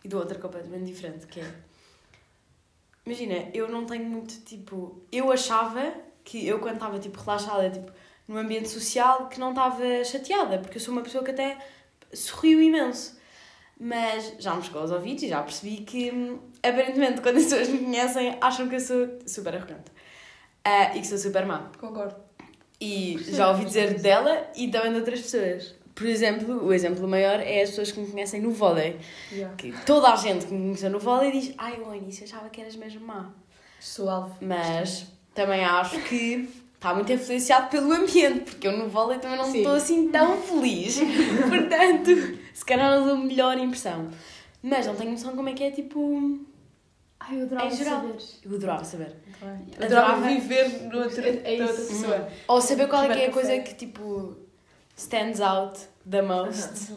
e dou outra completamente diferente, que é imagina, eu não tenho muito tipo. Eu achava que eu quando estava tipo relaxada, tipo, num ambiente social, que não estava chateada, porque eu sou uma pessoa que até sorriu imenso. Mas já me chegou aos ouvidos e já percebi que hum, aparentemente quando as pessoas me conhecem acham que eu sou super arrogante. Ah, e que sou super má.
Concordo.
E já ouvi dizer dela e também de outras pessoas. Por exemplo, o exemplo maior é as pessoas que me conhecem no vôlei.
Yeah.
Que toda a gente que me conheceu no vôlei diz Ai, eu ao início achava que eras mesmo má.
Sou alvo.
Mas também acho que está muito influenciado pelo ambiente, porque eu no vôlei também não
Sim.
estou assim tão feliz. (laughs) Portanto, se calhar não dou a melhor impressão. Mas não tenho noção como é que é, tipo...
Ai, eu adorava saber.
Eu adorava saber.
Eu adorava
Adorava-
viver no outro,
É-
outra pessoa.
Ou saber qual é que é a coisa que, tipo, stands out the most.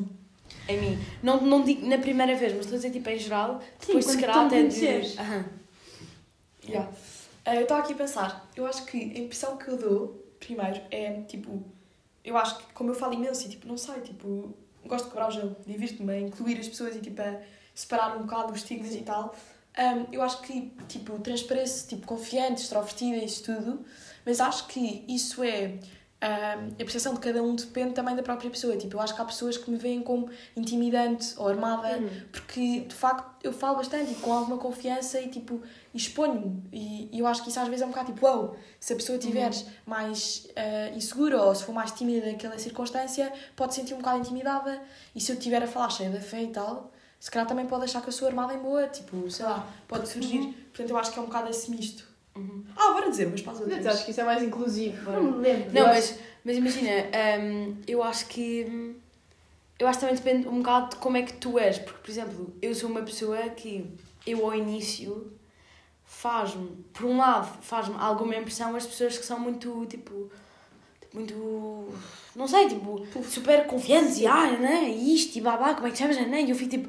em mim. Não, não digo na primeira vez, mas estou a dizer tipo em geral, depois se calhar até de. Aham.
Yeah. Ah, eu estava aqui a pensar, eu acho que a impressão que eu dou, primeiro, é tipo, eu acho que, como eu falo imenso, e tipo, não sei, tipo, gosto de quebrar o gelo, divirto-me a incluir as pessoas e tipo, a separar um bocado os estigmas e tal. Ahm, eu acho que, tipo, transpareço, tipo, confiante, extrovertida, isso tudo, mas acho que isso é. A percepção de cada um depende também da própria pessoa. Tipo, eu acho que há pessoas que me veem como intimidante ou armada, porque de facto eu falo bastante e com alguma confiança e tipo exponho-me. E, e eu acho que isso às vezes é um bocado tipo, wow, se a pessoa estiver mais ah, insegura ou se for mais tímida naquela circunstância, pode sentir um bocado intimidada. E se eu estiver a falar cheia da fé e tal, se calhar também pode achar que eu sou armada em boa, tipo, sei lá, pode surgir. Portanto, eu acho que é um bocado esse misto.
Uhum.
Ah, bora dizer, mas para as
Mas
outras.
acho que isso é mais inclusivo.
Não me lembro.
Não, mas, mas imagina, hum, eu acho que. hum, Eu acho que também depende um bocado de como é que tu és. Porque, por exemplo, eu sou uma pessoa que eu ao início faz-me, por um lado, faz-me alguma impressão as pessoas que são muito tipo. Muito. Não sei, tipo, super confiantes e ah, né? E isto e babá, como é que chamas, né? E eu fico tipo.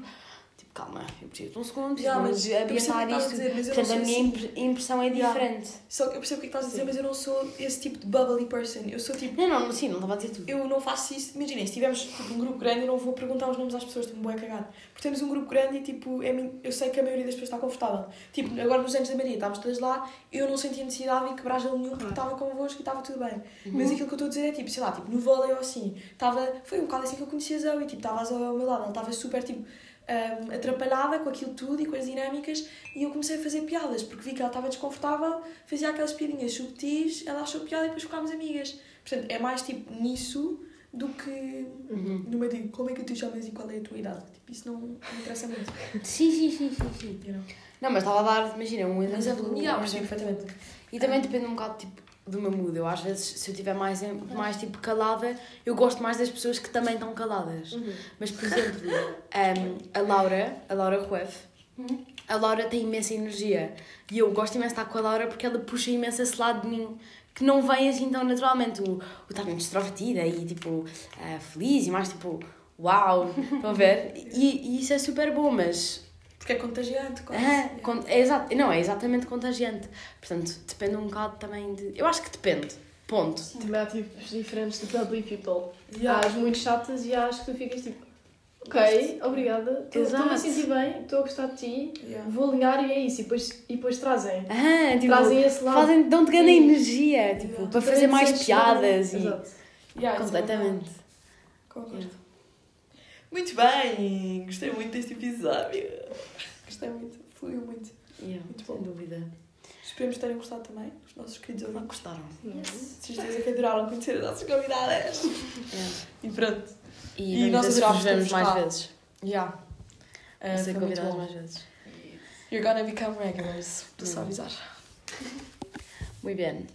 Calma, eu preciso de um segundo, preciso
Yeah,
de
mas
ambientar
estás a
isto.
dizer,
Portanto, a minha
assim.
impre- impressão é
Yeah.
diferente.
Só que eu percebo o que estás a dizer, mas eu não sou esse tipo de bubbly person. Eu sou tipo.
Não, não, sim, não estava a dizer tudo.
Eu não faço isso. Imaginem, se tivermos tipo, um grupo grande, eu não vou perguntar os nomes às pessoas, estou-me bem cagado. Porque temos um grupo grande e tipo, é, eu sei que a maioria das pessoas está confortável. Tipo, agora nos anos da Maria, estávamos todas lá, eu não sentia necessidade de quebrar gelo nenhum porque estava convosco e estava tudo bem. Mas aquilo que eu estou a dizer é tipo, sei lá, tipo, no vôlei ou assim, estava, foi um bocado assim que eu conhecia a Zoe, tipo, estavas ao meu lado, ela estava super tipo. Hum, atrapalhada com aquilo tudo e com as dinâmicas e eu comecei a fazer piadas porque vi que ela estava desconfortável, fazia aquelas piadinhas subtis, ela achou piada e depois ficámos amigas. Portanto, é mais tipo nisso do que
Uhum.
numa de como é que tu chamas e qual é a tua idade. Tipo, isso não me interessa muito.
Sim, sim, sim, sim, sim.
You know?
Não, mas estava a dar, imagina, um
Mas é
exemplo.
yeah,
um
percebi
exemplo.
perfeitamente.
E também depende um bocado tipo, do meu mood. Eu às vezes, se eu estiver mais, mais tipo calada, eu gosto mais das pessoas que também estão caladas. Mas, por exemplo, um, a Laura, a Laura Rueff, a Laura tem imensa energia. E eu gosto imenso de estar com a Laura porque ela puxa imenso esse lado de mim que não vem assim tão naturalmente. O, o estar muito extrovertida e tipo ah, feliz e mais tipo uau, estão a ver? E, e isso é super bom, mas
Porque é contagiante. quase.
ah, con- é exato, não, é exatamente contagiante. Portanto, depende um bocado também de. Eu acho que depende. Ponto.
Também há tipos diferentes de bubbly people.
Yeah.
Há as muito chatas e há as que tu ficas tipo, ok, obrigada, estou- estou-me a sentir bem, estou a gostar de ti,
Yeah.
vou alinhar e é isso. E depois, e depois trazem.
Ah, tipo,
Trazem esse lado.
fazem, dão-te grande energia, tipo,
Yeah.
para fazer mais piadas e.
Exato.
Yeah, é
Completamente.
Concordo. Muito bem, gostei muito deste episódio. Gostei muito, fluiu muito.
Yeah,
Muito
sem
bom.
dúvida.
Esperemos terem gostado também, os nossos queridos
Não
ouvintes.
gostaram.
De certeza que adoraram conhecer as nossas convidadas.
Yeah.
E pronto.
E,
E nós
vemos mais
cá.
vezes.
Yeah. Uh,
ser convidados mais vezes.
You're gonna become regulars. Estou só a avisar.
Muito bem.